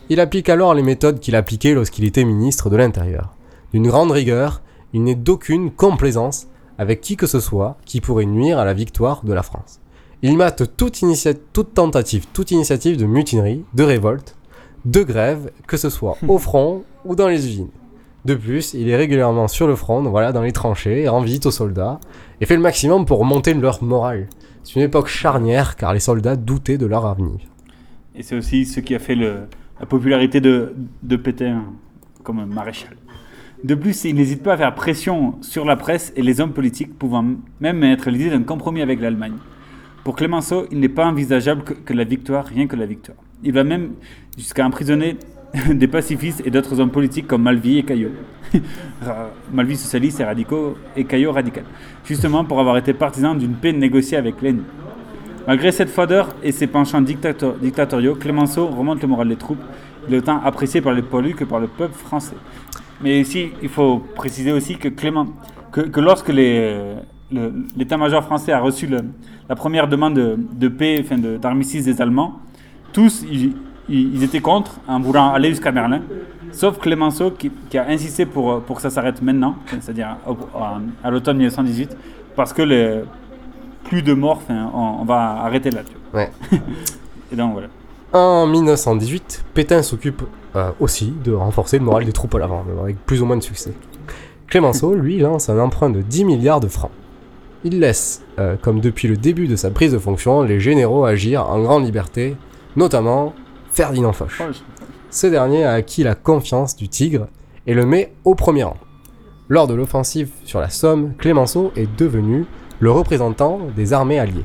Il applique alors les méthodes qu'il appliquait lorsqu'il était ministre de l'Intérieur. D'une grande rigueur, il n'est d'aucune complaisance avec qui que ce soit qui pourrait nuire à la victoire de la France. Il mate toute tentative, toute initiative de mutinerie, de révolte, de grève, que ce soit au front ou dans les usines. De plus, il est régulièrement sur le front, dans les tranchées, rend visite aux soldats, et fait le maximum pour remonter leur morale. C'est une époque charnière car les soldats doutaient de leur avenir. Et c'est aussi ce qui a fait la popularité de, de Pétain comme maréchal. De plus, il n'hésite pas à faire pression sur la presse et les hommes politiques, pouvant même être l'idée d'un compromis avec l'Allemagne. Pour Clémenceau, il n'est pas envisageable que la victoire, rien que la victoire. Il va même jusqu'à emprisonner [laughs] des pacifistes et d'autres hommes politiques comme Malvy et Caillot. [laughs] Malvy socialiste et radicaux et Caillot radical. Justement pour avoir été partisan d'une paix négociée avec l'ennemi. Malgré cette fadeur et ses penchants dictato- dictatoriaux, Clémenceau remonte le moral des troupes. Il est autant apprécié par les poilus que par le peuple français. Mais ici, il faut préciser aussi que Clément, que, que lorsque l'état-major français a reçu la première demande de, paix, enfin d'armistice des Allemands, tous ils- étaient contre en voulant aller jusqu'à Berlin, sauf Clémenceau qui, qui a insisté pour, pour que ça s'arrête maintenant, c'est-à-dire à l'automne 1918, parce que les, plus de morts, on, on va arrêter là. Ouais. [laughs] Et donc voilà. En 1918, Pétain s'occupe euh, aussi de renforcer le moral des troupes à l'avant, avec plus ou moins de succès. Clémenceau, [laughs] lui, lance un emprunt de 10 milliards de francs. Il laisse, euh, comme depuis le début de sa prise de fonction, les généraux agir en grande liberté, notamment Ferdinand Foch. Ce dernier a acquis la confiance du Tigre et le met au premier rang. Lors de l'offensive sur la Somme, Clémenceau est devenu le représentant des armées alliées.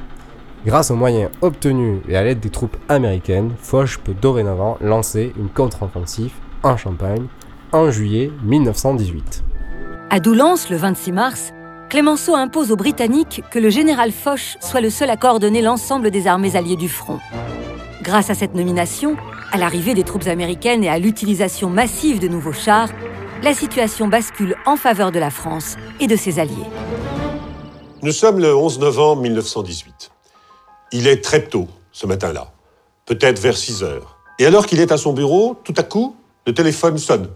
Grâce aux moyens obtenus et à l'aide des troupes américaines, Foch peut dorénavant lancer une contre-offensive en Champagne en juillet 1918. À Doullens, le 26 mars, Clémenceau impose aux Britanniques que le général Foch soit le seul à coordonner l'ensemble des armées alliées du front. Grâce à cette nomination, à l'arrivée des troupes américaines et à l'utilisation massive de nouveaux chars, la situation bascule en faveur de la France et de ses alliés. Nous sommes le 11 novembre 1918. Il est très tôt ce matin-là, peut-être vers 6 heures. Et alors qu'il est à son bureau, tout à coup, le téléphone sonne.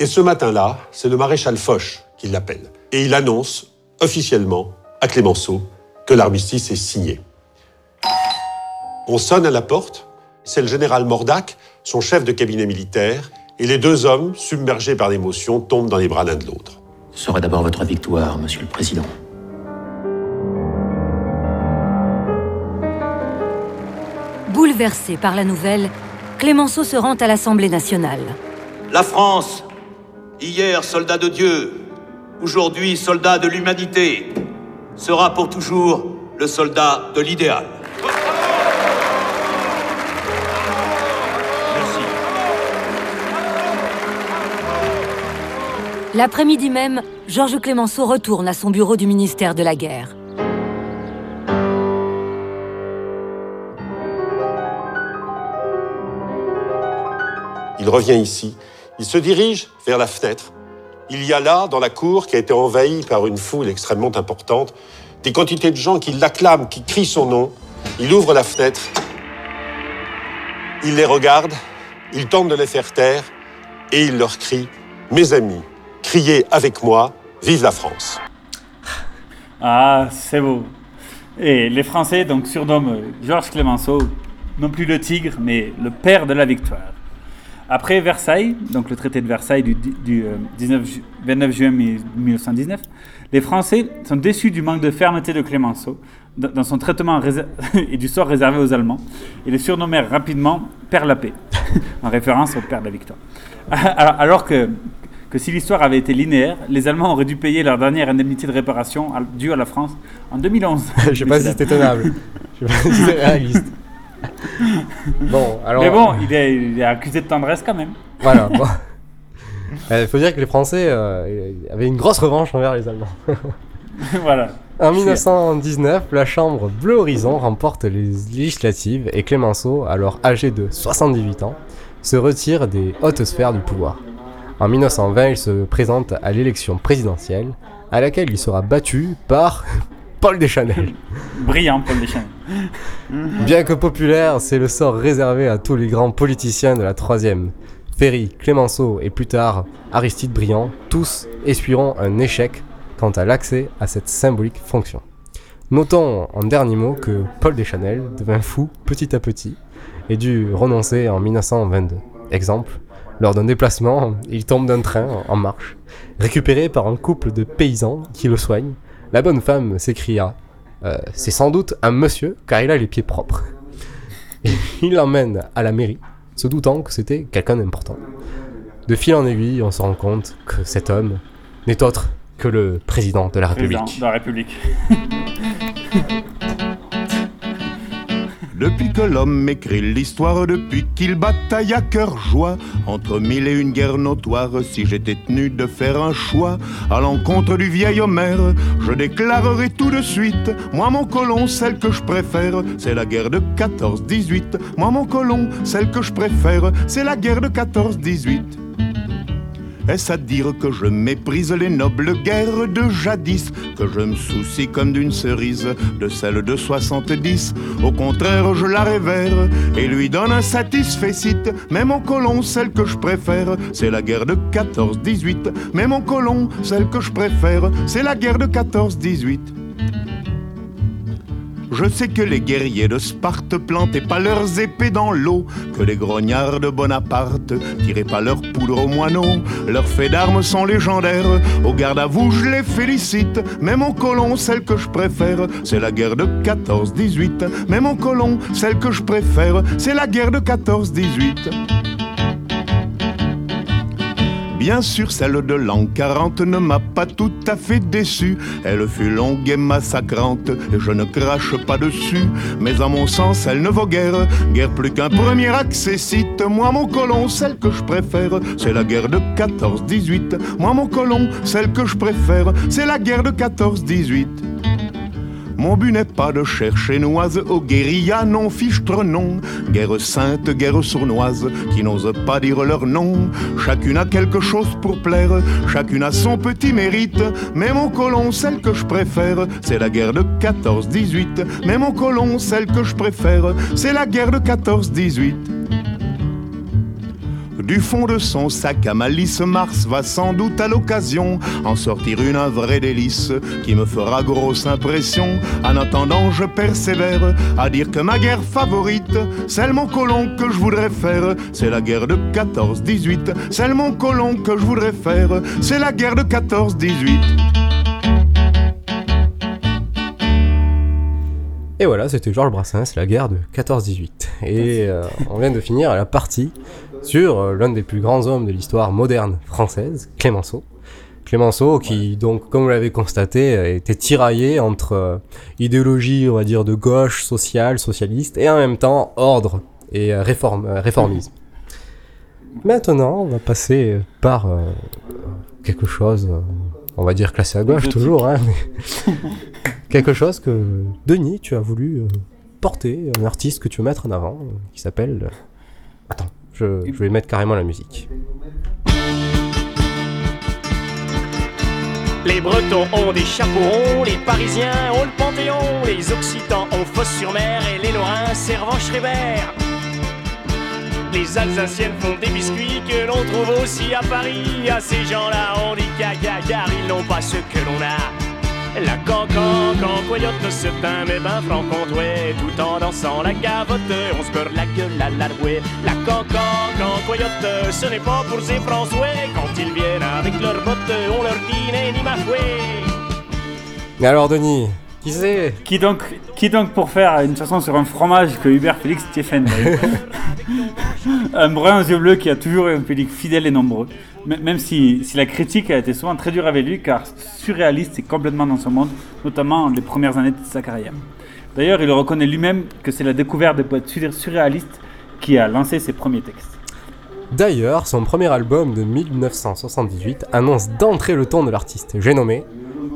Et ce matin-là, c'est le maréchal Foch qui l'appelle. Et il annonce officiellement à Clémenceau que l'armistice est signé. On sonne à la porte, c'est le général Mordac, son chef de cabinet militaire, et les deux hommes, submergés par l'émotion, tombent dans les bras l'un de l'autre. Ce serait d'abord votre victoire, monsieur le président. Bouleversé par la nouvelle, Clémenceau se rend à l'Assemblée nationale. La France, hier soldat de Dieu, aujourd'hui soldat de l'humanité, sera pour toujours le soldat de l'idéal. L'après-midi même, Georges Clémenceau retourne à son bureau du ministère de la Guerre. Il revient ici. Il se dirige vers la fenêtre. Il y a là, dans la cour, qui a été envahie par une foule extrêmement importante, des quantités de gens qui l'acclament, qui crient son nom. Il ouvre la fenêtre. Il les regarde. Il tente de les faire taire. Et il leur crie Mes amis, criez avec moi, vive la France. Ah, c'est beau. Et les Français donc surnomment Georges Clémenceau non plus le tigre, mais le père de la victoire. Après Versailles, donc le traité de Versailles du, du, 19 ju 29 juin 1919, les Français sont déçus du manque de fermeté de Clémenceau dans son traitement [laughs] et du sort réservé aux Allemands, et les surnommèrent rapidement Père la paix, [laughs] en référence au père de la victoire. [laughs] Alors que, que si l'histoire avait été linéaire, les Allemands auraient dû payer leur dernière indemnité de réparation due à la France en 2011. [laughs] Je sais pas si c'était tenable. Je sais pas si c'est réaliste. Bon, alors... Mais bon, il est, il est, accusé de tendresse quand même. Voilà. Il bon. [laughs] euh, faut dire que les Français euh, avaient une grosse revanche envers les Allemands. [laughs] voilà. En 1919, la Chambre Bleu Horizon remporte les législatives et Clémenceau, alors âgé de 78 ans, se retire des hautes sphères du pouvoir. En 1920, il se présente à l'élection présidentielle, à laquelle il sera battu par [laughs] Paul Deschanel. [laughs] Brillant, Paul Deschanel. [laughs] Bien que populaire, c'est le sort réservé à tous les grands politiciens de la troisième. Ferry, Clémenceau et plus tard Aristide Briand, tous essuieront un échec quant à l'accès à cette symbolique fonction. Notons en dernier mot que Paul Deschanel devint fou petit à petit et dut renoncer en 1922. Exemple, lors d'un déplacement, il tombe d'un train en marche, récupéré par un couple de paysans qui le soignent la bonne femme s'écria euh, C'est sans doute un monsieur, car il a les pieds propres. Et [laughs] il l'emmène à la mairie, se doutant que c'était quelqu'un d'important. De fil en aiguille, on se rend compte que cet homme n'est autre que le président de la République. Président de la République. [laughs] Depuis que l'homme écrit l'histoire, depuis qu'il bataille à cœur joie, entre mille et une guerres notoires, si j'étais tenu de faire un choix à l'encontre du vieil Homère, je déclarerai tout de suite, moi mon colon, celle que je préfère, c'est la guerre de 14-18. Moi mon colon, celle que je préfère, c'est la guerre de 14-18. Est-ce à dire que je méprise les nobles guerres de jadis, que je me soucie comme d'une cerise de celle de 70 Au contraire, je la révère et lui donne un satisfait site. Mais mon colon, celle que je préfère, c'est la guerre de 14-18. Mais mon colon, celle que je préfère, c'est la guerre de 14-18. Je sais que les guerriers de Sparte plantaient pas leurs épées dans l'eau, que les grognards de Bonaparte tiraient pas leur poudre aux moineaux. Leurs faits d'armes sont légendaires, au garde à vous je les félicite. Mais mon colon, celle que je préfère, c'est la guerre de 14-18. Mais mon colon, celle que je préfère, c'est la guerre de 14-18. Bien sûr, celle de l'an 40 ne m'a pas tout à fait déçu. Elle fut longue et massacrante, et je ne crache pas dessus. Mais à mon sens, elle ne vaut guère, guère plus qu'un premier accessite. Moi, mon colon, celle que je préfère, c'est la guerre de 14-18. Moi, mon colon, celle que je préfère, c'est la guerre de 14-18. Mon but n'est pas de chercher noise aux guérillas non fichtre non. Guerre sainte, guerre sournoise, qui n'ose pas dire leur nom. Chacune a quelque chose pour plaire, chacune a son petit mérite. Mais mon colon, celle que je préfère, c'est la guerre de 14-18. Mais mon colon, celle que je préfère, c'est la guerre de 14-18. Du fond de son sac à malice, Mars va sans doute à l'occasion en sortir une un vrai délice qui me fera grosse impression. En attendant, je persévère à dire que ma guerre favorite, celle mon colon que je voudrais faire, c'est la guerre de 14-18. Celle mon colon que je voudrais faire, c'est la guerre de 14-18. Et voilà, c'était Georges Brassens, la guerre de 14-18. Et euh, on vient de finir la partie sur euh, l'un des plus grands hommes de l'histoire moderne française, Clémenceau. Clémenceau, qui donc, comme vous l'avez constaté, euh, était tiraillé entre euh, idéologie, on va dire, de gauche, sociale, socialiste, et en même temps ordre et réforme, réformisme. Maintenant, on va passer par quelque chose, on va dire classé à gauche toujours, hein, mais [laughs] quelque chose que Denis, tu as voulu euh, porter, un artiste que tu veux mettre en avant, euh, qui s'appelle. euh, Attends, je, je vais mettre carrément la musique. Les Bretons ont des chapeaux ronds, les Parisiens ont le Panthéon, les Occitans ont Fosse-sur-Mer et les Lorrains Servan-Schreiber. Les Alsaciennes font des biscuits que l'on trouve aussi à Paris. À ces gens-là, on dit caca car ils n'ont pas ce que l'on a. La cancan, cancoyote se teint, mais ben franc-comtois, tout en dansant la gavotte, on se beurre la gueule à la rouée. La cancan, cancoyote, ce n'est pas pour ces François, quand ils viennent avec leurs bottes, on leur dit ni ma. Mais alors, Denis, qui c'est? Qui donc, qui donc pour faire une chanson sur un fromage que Hubert Félix Stéphane [laughs] [laughs] Un brun aux yeux bleus qui a toujours eu un public fidèle et nombreux. Même si, la critique a été souvent très dure avec lui, car surréaliste et complètement dans son monde, notamment les premières années de sa carrière. D'ailleurs, il reconnaît lui-même que c'est la découverte des poètes sur- surréalistes qui a lancé ses premiers textes. D'ailleurs, son premier album de 1978 annonce d'entrée le ton de l'artiste. J'ai nommé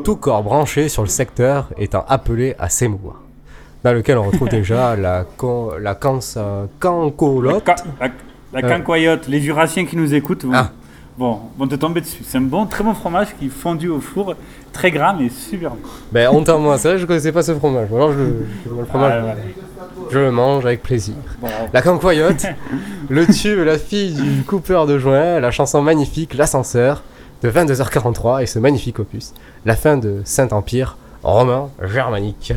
Tout corps branché sur le secteur étant appelé à s'émouvoir. Dans lequel on retrouve déjà la, con, la cancolotte. La, la Euh. cancoyote, les jurassiens qui nous écoutent vont, bon, vont te tomber dessus. C'est un bon, très bon fromage qui est fondu au four, très gras mais super bon. Ben, honte à moi, c'est vrai, je connaissais pas ce fromage. Alors, je, je- le fromage, Ah, je le mange avec plaisir. Bon. La cancoyote, [laughs] le tube, la fille du coupeur de joint, la chanson magnifique, l'ascenseur, de 22h43 et ce magnifique opus, la fin de Saint-Empire romain germanique.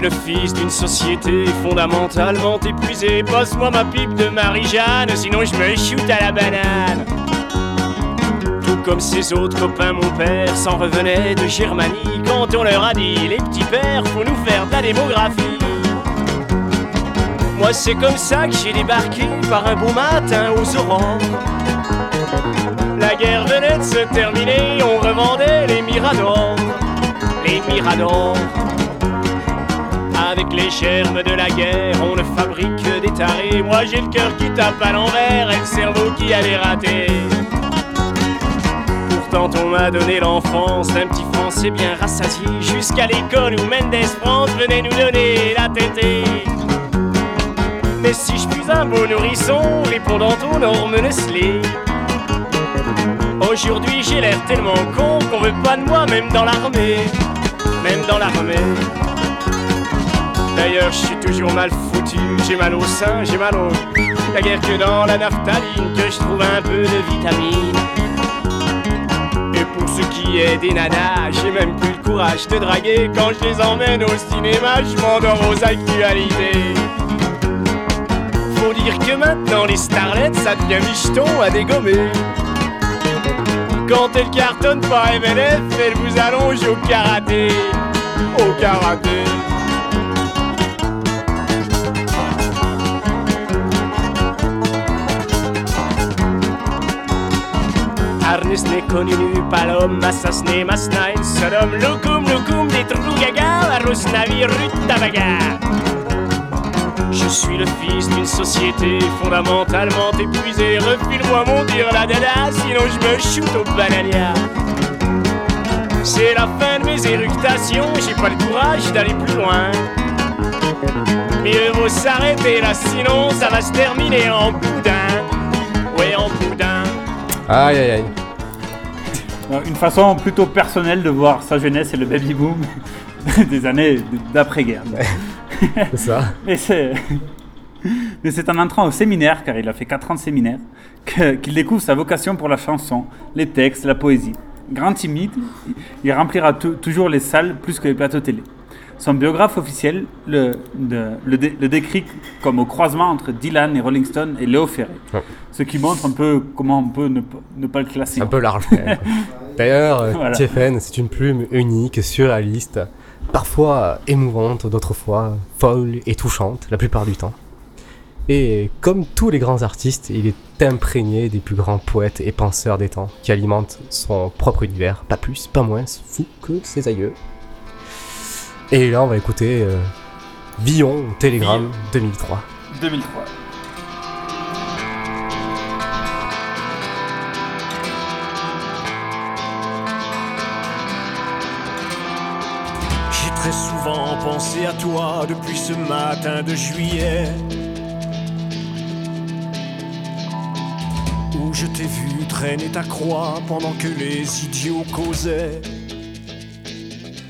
Le fils d'une société fondamentalement épuisée. Passe-moi ma pipe de Marie-Jeanne, sinon je me shoot à la banane. Tout comme ses autres copains, mon père s'en revenait de Germanie quand on leur a dit les petits pères, faut nous faire de la démographie. Moi, c'est comme ça que j'ai débarqué par un beau matin aux aurores. La guerre venait de se terminer, on revendait les miradors. Les miradors. Avec les germes de la guerre, on ne fabrique que des tarés. Moi j'ai le cœur qui tape à l'envers et le cerveau qui a ratés. Pourtant on m'a donné l'enfance d'un petit français bien rassasié. Jusqu'à l'école où Mendes France venait nous donner la tétée. Mais si je suis un beau nourrisson, répondant aux normes Nestlé. Aujourd'hui j'ai l'air tellement con qu'on veut pas de moi même dans l'armée. Même dans l'armée. D'ailleurs, je suis toujours mal foutu. J'ai mal au sein, j'ai mal au. La guerre que dans la naphtaline, que je trouve un peu de vitamine. Et pour ce qui est des nanas, j'ai même plus le courage de draguer. Quand je les emmène au cinéma, je m'endors aux actualités. Faut dire que maintenant, les starlettes, ça devient micheton à dégommer. Quand elles cartonnent par MLF, elles vous allongent au karaté. Au karaté. Arnis n'est connu nu, palom, assassiné, masnain, sodom, loukoum, loukoum, des gaga, arros navire, rutabaga. Je suis le fils d'une société fondamentalement épuisée. Refile-moi mon dire la dada, sinon je me shoot au banania. C'est la fin de mes éructations, j'ai pas le courage d'aller plus loin. Mieux vaut s'arrêter là, sinon ça va se terminer en boudin. Ouais, en boudin. Aïe aïe aïe. Euh, Une façon plutôt personnelle de voir sa jeunesse et le baby boom [laughs] des années d'après-guerre. [laughs] C'est ça. Mais c'est. Mais c'est en entrant au séminaire, car il a fait 4 ans de séminaire, qu'il découvre sa vocation pour la chanson, les textes, la poésie. Grand timide, il remplira tou- toujours les salles plus que les plateaux télé. Son biographe officiel le, de- le dé- le décrit comme au croisement entre Dylan et Rolling Stone et Léo Ferré. Ouais. Ce qui montre un peu comment on peut ne, pas- ne pas le classer. Un peu large. [laughs] D'ailleurs, Voilà. C'est une plume unique, surréaliste, parfois émouvante, d'autres fois folle et touchante, la plupart du temps. Et comme tous les grands artistes, il est imprégné des plus grands poètes et penseurs des temps, qui alimentent son propre univers, pas plus, pas moins fou que ses aïeux. Et là, on va écouter euh, Villon, Télégramme 2003. 2003. J'ai très souvent pensé à toi depuis ce matin de juillet. Où je t'ai vu traîner ta croix pendant que les idiots causaient.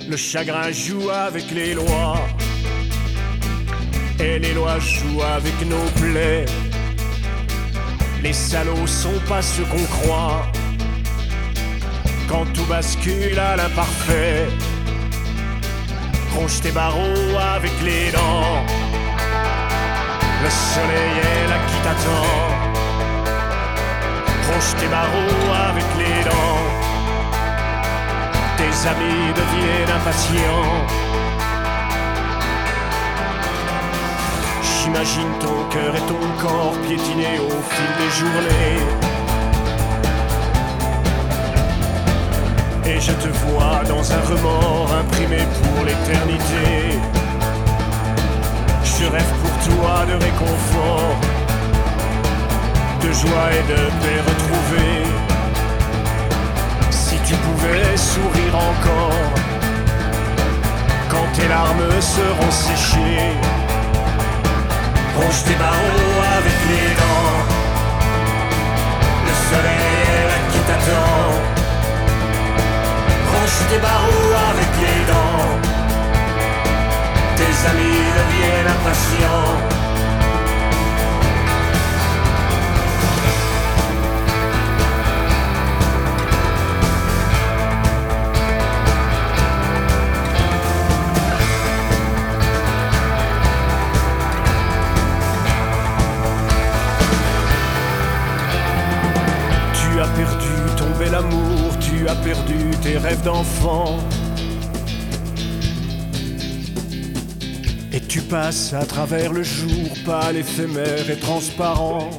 Le chagrin joue avec les lois. Et les lois jouent avec nos plaies. Les salauds sont pas ce qu'on croit. Quand tout bascule à l'imparfait. Ronge tes barreaux avec les dents. Le soleil est là qui t'attend. Ronge tes barreaux avec les dents. Tes amis deviennent impatients. J'imagine ton cœur et ton corps piétinés au fil des journées. Et je te vois dans un remords imprimé pour l'éternité. Je rêve pour toi de réconfort, de joie et de paix retrouvée. Larmes seront séchées, ronge tes barreaux avec les dents. Le soleil est là qui t'attend. Range tes barreaux avec les dents. Tes amis deviennent impatients. Ton bel amour, tu as perdu tes rêves d'enfant. Et tu passes à travers le jour, pâle, éphémère et transparent.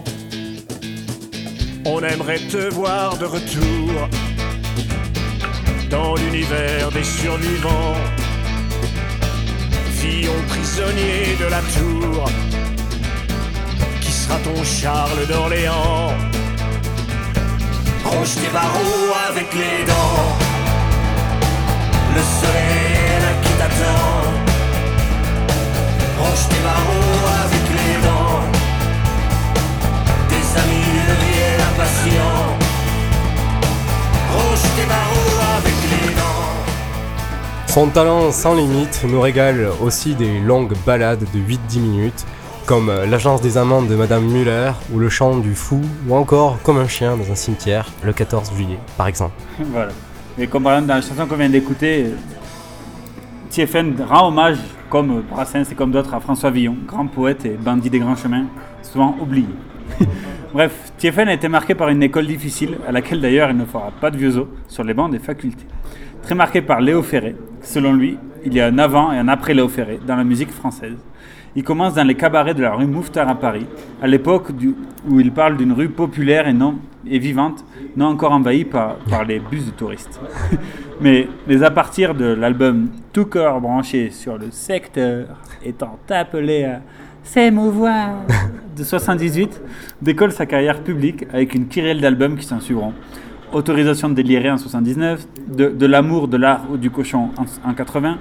On aimerait te voir de retour dans l'univers des survivants. Fillon prisonnier de la tour, qui sera ton Charles d'Orléans Ronge tes barreaux avec les dents. Le soleil est là qui t'attend. Ronge tes barreaux avec les dents. Tes amis deviennent impatients. Ronge tes barreaux avec les dents. Son talent sans limite nous régale aussi des longues balades de 8-10 minutes, comme euh, L'agence des amants de Madame Muller, ou Le chant du fou, ou encore Comme un chien dans un cimetière, le 14 juillet, par exemple. [laughs] voilà. Et comme par exemple dans la chanson qu'on vient d'écouter, TFN rend hommage, comme Brassens et comme d'autres, à François Villon, grand poète et bandit des grands chemins, souvent oublié. [laughs] Bref, TFN a été marqué par une école difficile, à laquelle d'ailleurs il ne fera pas de vieux os sur les bancs des facultés. Très marqué par Léo Ferré. Selon lui, il y a un avant et un après Léo Ferré dans la musique française. Il commence dans les cabarets de la rue Mouffetard à Paris, à l'époque où il parle d'une rue populaire et, non, et vivante, non encore envahie par, par les bus de touristes. [laughs] mais, mais à partir de l'album Tout corps branché sur le secteur, étant appelé à C'est mouvoir de 78 décolle sa carrière publique avec une kyrielle d'albums qui s'en suivront. Autorisation de délirer en 79, de, de l'amour, de l'art ou du cochon en, en 80,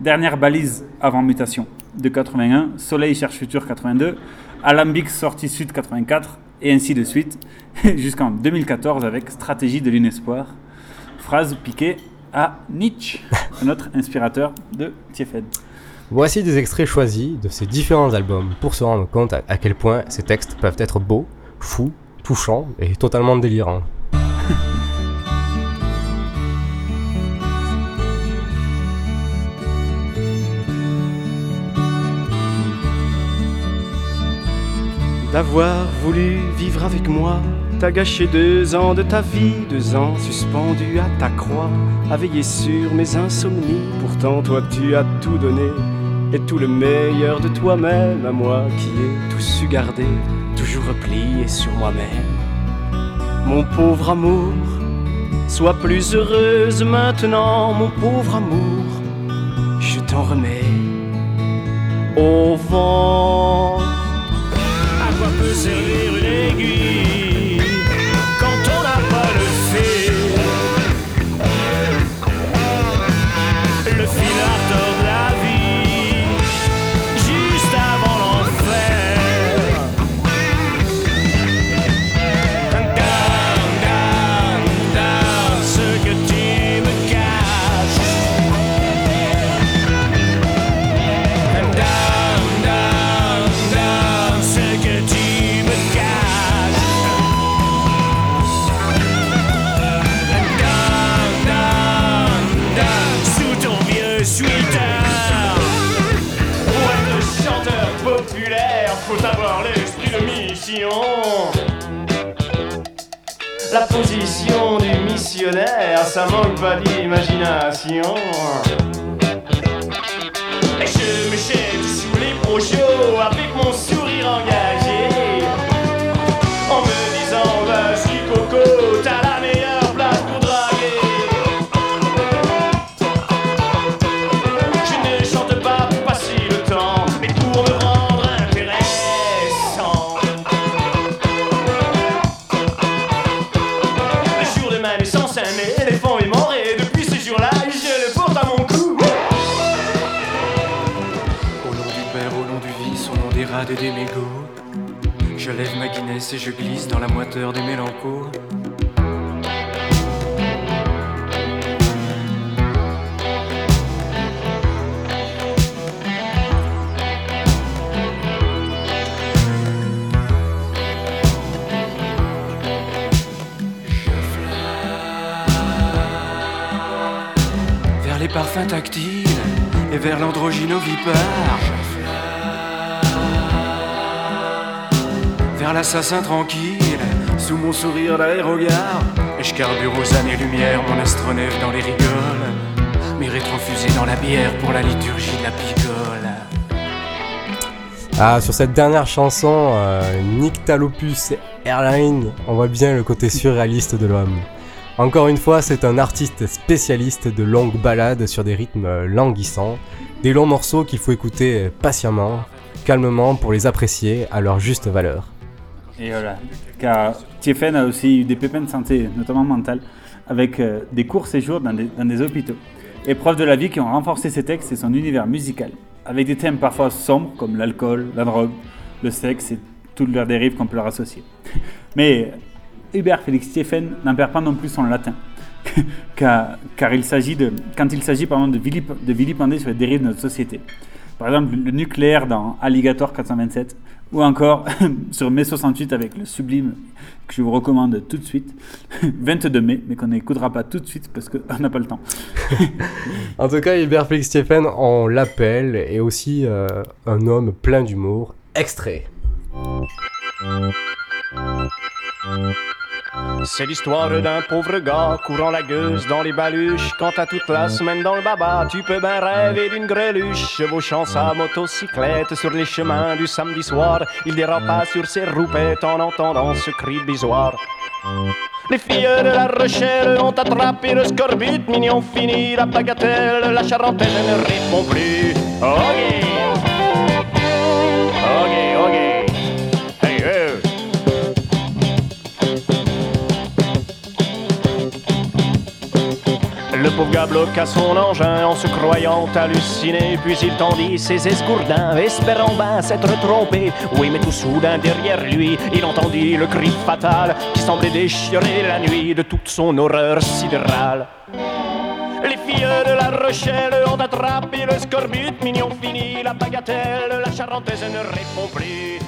Dernière balise avant mutation de 81, Soleil cherche futur 82, Alambic sortie sud 84, et ainsi de suite, [laughs] jusqu'en 2014 avec Stratégie de l'inespoir, phrase piquée à Nietzsche, [laughs] notre inspirateur de Tiefed. Voici des extraits choisis de ces différents albums pour se rendre compte à, à quel point ces textes peuvent être beaux, fous, touchants et totalement délirants. D'avoir voulu vivre avec moi, t'as gâché deux ans de ta vie, deux ans suspendus à ta croix, à veiller sur mes insomnies. Pourtant, toi, tu as tout donné, et tout le meilleur de toi-même, à moi qui ai tout su garder, toujours replié sur moi-même. Mon pauvre amour, sois plus heureuse maintenant, mon pauvre amour, je t'en remets au vent. Servir une aiguille Vers l'assassin tranquille, sous mon sourire d'aérogare. Et je carbure aux années-lumière, mon astronef dans les rigoles. Mes rétrofusées dans la bière pour la liturgie de la picole. Ah, sur cette dernière chanson, euh, Airline, on voit bien le côté surréaliste de l'homme. Encore une fois, c'est un artiste spécialiste de longues balades sur des rythmes languissants, des longs morceaux qu'il faut écouter patiemment, calmement pour les apprécier à leur juste valeur. Et voilà. Car Tiefen a aussi eu des pépins de santé, notamment mentale, avec euh, des courts séjours dans des, dans des hôpitaux. Épreuves de la vie qui ont renforcé ses textes et son univers musical, avec des thèmes parfois sombres comme l'alcool, la drogue, le sexe et toutes leurs dérives qu'on peut leur associer. Mais Hubert Félix Tiefen n'en pas non plus son latin. [laughs] car, il s'agit de, quand il s'agit de, vilip, de vilipender sur les dérives de notre société. Par exemple, le nucléaire dans Alligator 427, ou encore [laughs] sur mai 68 avec le sublime que je vous recommande tout de suite, [laughs] 22 mai, mais qu'on n'écoutera pas tout de suite parce qu'on n'a pas le temps. En tout cas, Hubert Félix Stéphane, on l'appelle, et aussi euh, un homme plein d'humour. Extrait. C'est l'histoire d'un pauvre gars courant la gueuse dans les baluches. Quand t'as toute la semaine dans le baba, tu peux bien rêver d'une greluche. Chevauchant sa motocyclette sur les chemins du samedi soir, il dérapa sur ses roupettes en entendant ce cri bisoire. Les filles de la Rochelle ont attrapé le scorbut, mignon fini la bagatelle, la charentaine ne répond plus. Oh! Pauvre gars bloque à son engin en se croyant halluciné. Puis il tendit ses esgourdins, espérant ben s'être trompé. Oui, mais tout soudain derrière lui, il entendit le cri fatal qui semblait déchirer la nuit de toute son horreur sidérale. Les filles de la Rochelle ont attrapé le scorbut, mignon fini la bagatelle, la charentaise ne répond plus.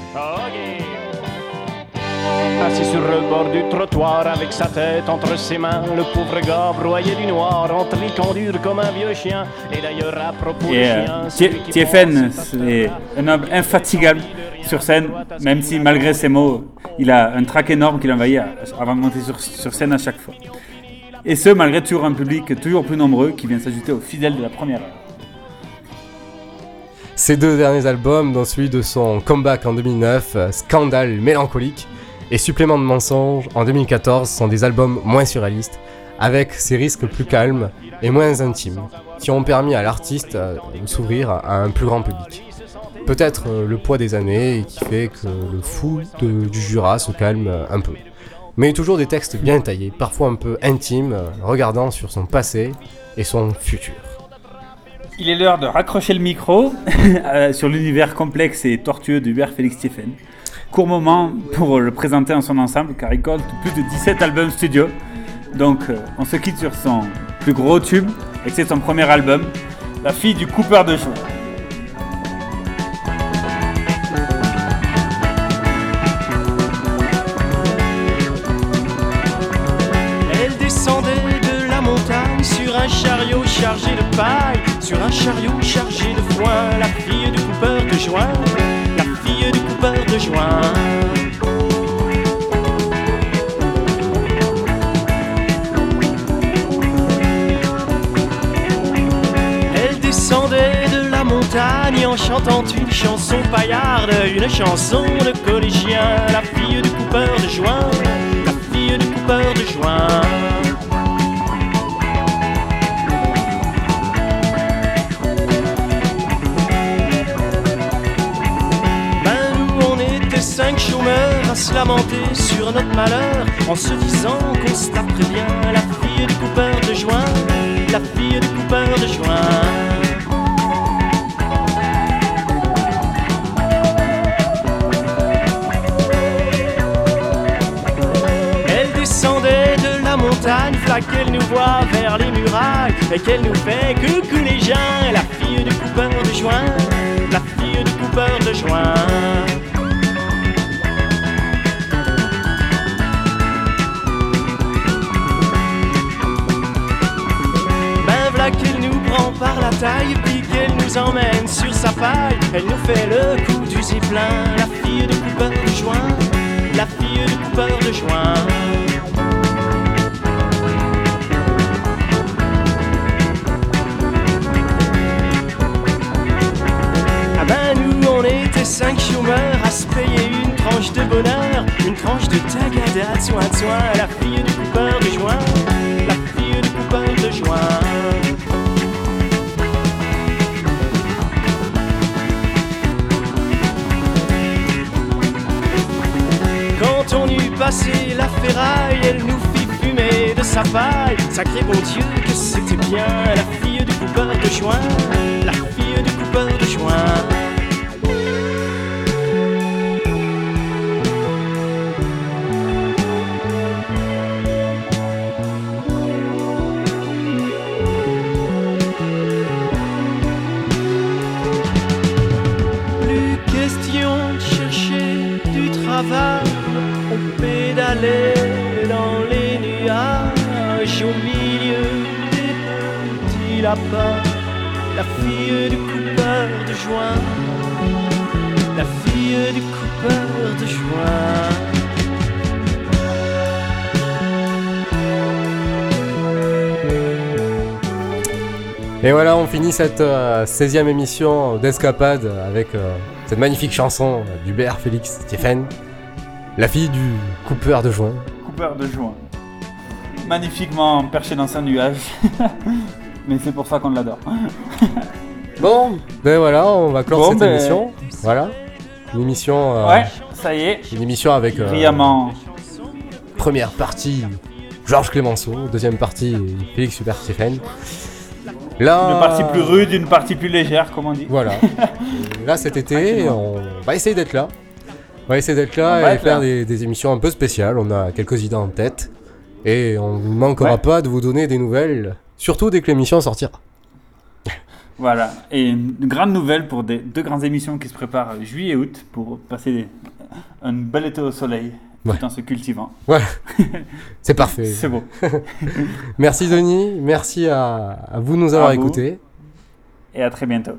Assis sur le bord du trottoir avec sa tête entre ses mains, le pauvre gars broyé du noir, en tricot dur comme un vieux chien. Et d'ailleurs, à propos euh, c'est un homme infatigable sur scène, même si malgré ses mots, il a un trac énorme qui l'envahit avant de monter sur, sur scène à chaque fois. Et ce, malgré toujours un public toujours plus nombreux qui vient s'ajouter aux fidèles de la première heure. Ces deux derniers albums, dont celui de son comeback en 2009, euh, Scandale mélancolique, et Supplément de mensonges en 2014, sont des albums moins surréalistes, avec ses risques plus calmes et moins intimes, qui ont permis à l'artiste euh, de s'ouvrir à un plus grand public. Peut-être euh, le poids des années qui fait que le fou du Jura se calme euh, un peu. Mais toujours des textes bien taillés, parfois un peu intimes, regardant sur son passé et son futur. Il est l'heure de raccrocher le micro [laughs] sur l'univers complexe et tortueux d'Hubert Félix Stephen. Court moment pour le présenter en son ensemble car il compte plus de 17 albums studio. Donc euh, on se quitte sur son plus gros tube et c'est son premier album, La fille du coupeur de cheveux. Elle descendait de la montagne sur un chariot chargé de paille, sur un chariot chargé de foin, la fille du coupeur de joint, de. Elle descendait de la montagne en chantant une chanson paillarde, une chanson de collégien, la fille du coupeur de joint, la fille du coupeur de joint. Cinq chômeurs à se lamenter sur notre malheur En se disant qu'on se taperait bien la fille du coupeur de joint La fille du coupeur de joint Elle descendait de la montagne, qu'elle nous voit vers les murailles Et qu'elle nous fait coucou les gens La fille du coupeur de joint La fille du coupeur de joint prend par la taille Puis qu'elle nous emmène sur sa paille Elle nous fait le coup du ziplin La fille du coupeur de joint La fille du coupeur de joint Ah ben nous on était cinq chômeurs à se payer une tranche de bonheur Une tranche de tagada de soin de soin. La fille du coupeur de joint La fille du coupeur de joint Passé la ferraille, elle nous fit fumer de sa paille. Sacré bon Dieu que c'était bien la fille du coupeur de joint, la fille du coupeur de joint. Pédalait dans les nuages au milieu des petits lapins. La fille du coupeur de joint, la fille du coupeur de joint. Et voilà, on finit cette euh, 16e émission d'Escapade avec euh, cette magnifique chanson d'Hubert Félix Stéphane, la fille du coupeur de joint. Coupeur de joint. Magnifiquement perché dans un nuage. [laughs] Mais c'est pour ça qu'on l'adore. [laughs] Bon, ben voilà, on va clore Bon, cette ben- émission. Voilà, une émission. euh, Ouais, ça y est. Une émission avec. euh, Brillamment. Première partie Georges Clémenceau, deuxième partie Félix Super Stéphane. Là, Une partie plus rude, une partie plus légère, comme on dit. Voilà. [laughs] Là, cet été, on va essayer d'être là. On va essayer d'être On là va et être faire là. des, des émissions un peu spéciales. On a quelques idées en tête. Et on ne manquera Ouais. pas de vous donner des nouvelles, surtout dès que l'émission sortira. [laughs] Voilà. Et une grande nouvelle pour des deux grandes émissions qui se préparent juillet et août pour passer des- un bel été au soleil Ouais. tout en se cultivant. Ouais. [laughs] C'est parfait. C'est beau. [laughs] merci Denis, merci à, à vous de nous avoir écoutés. Et à très bientôt.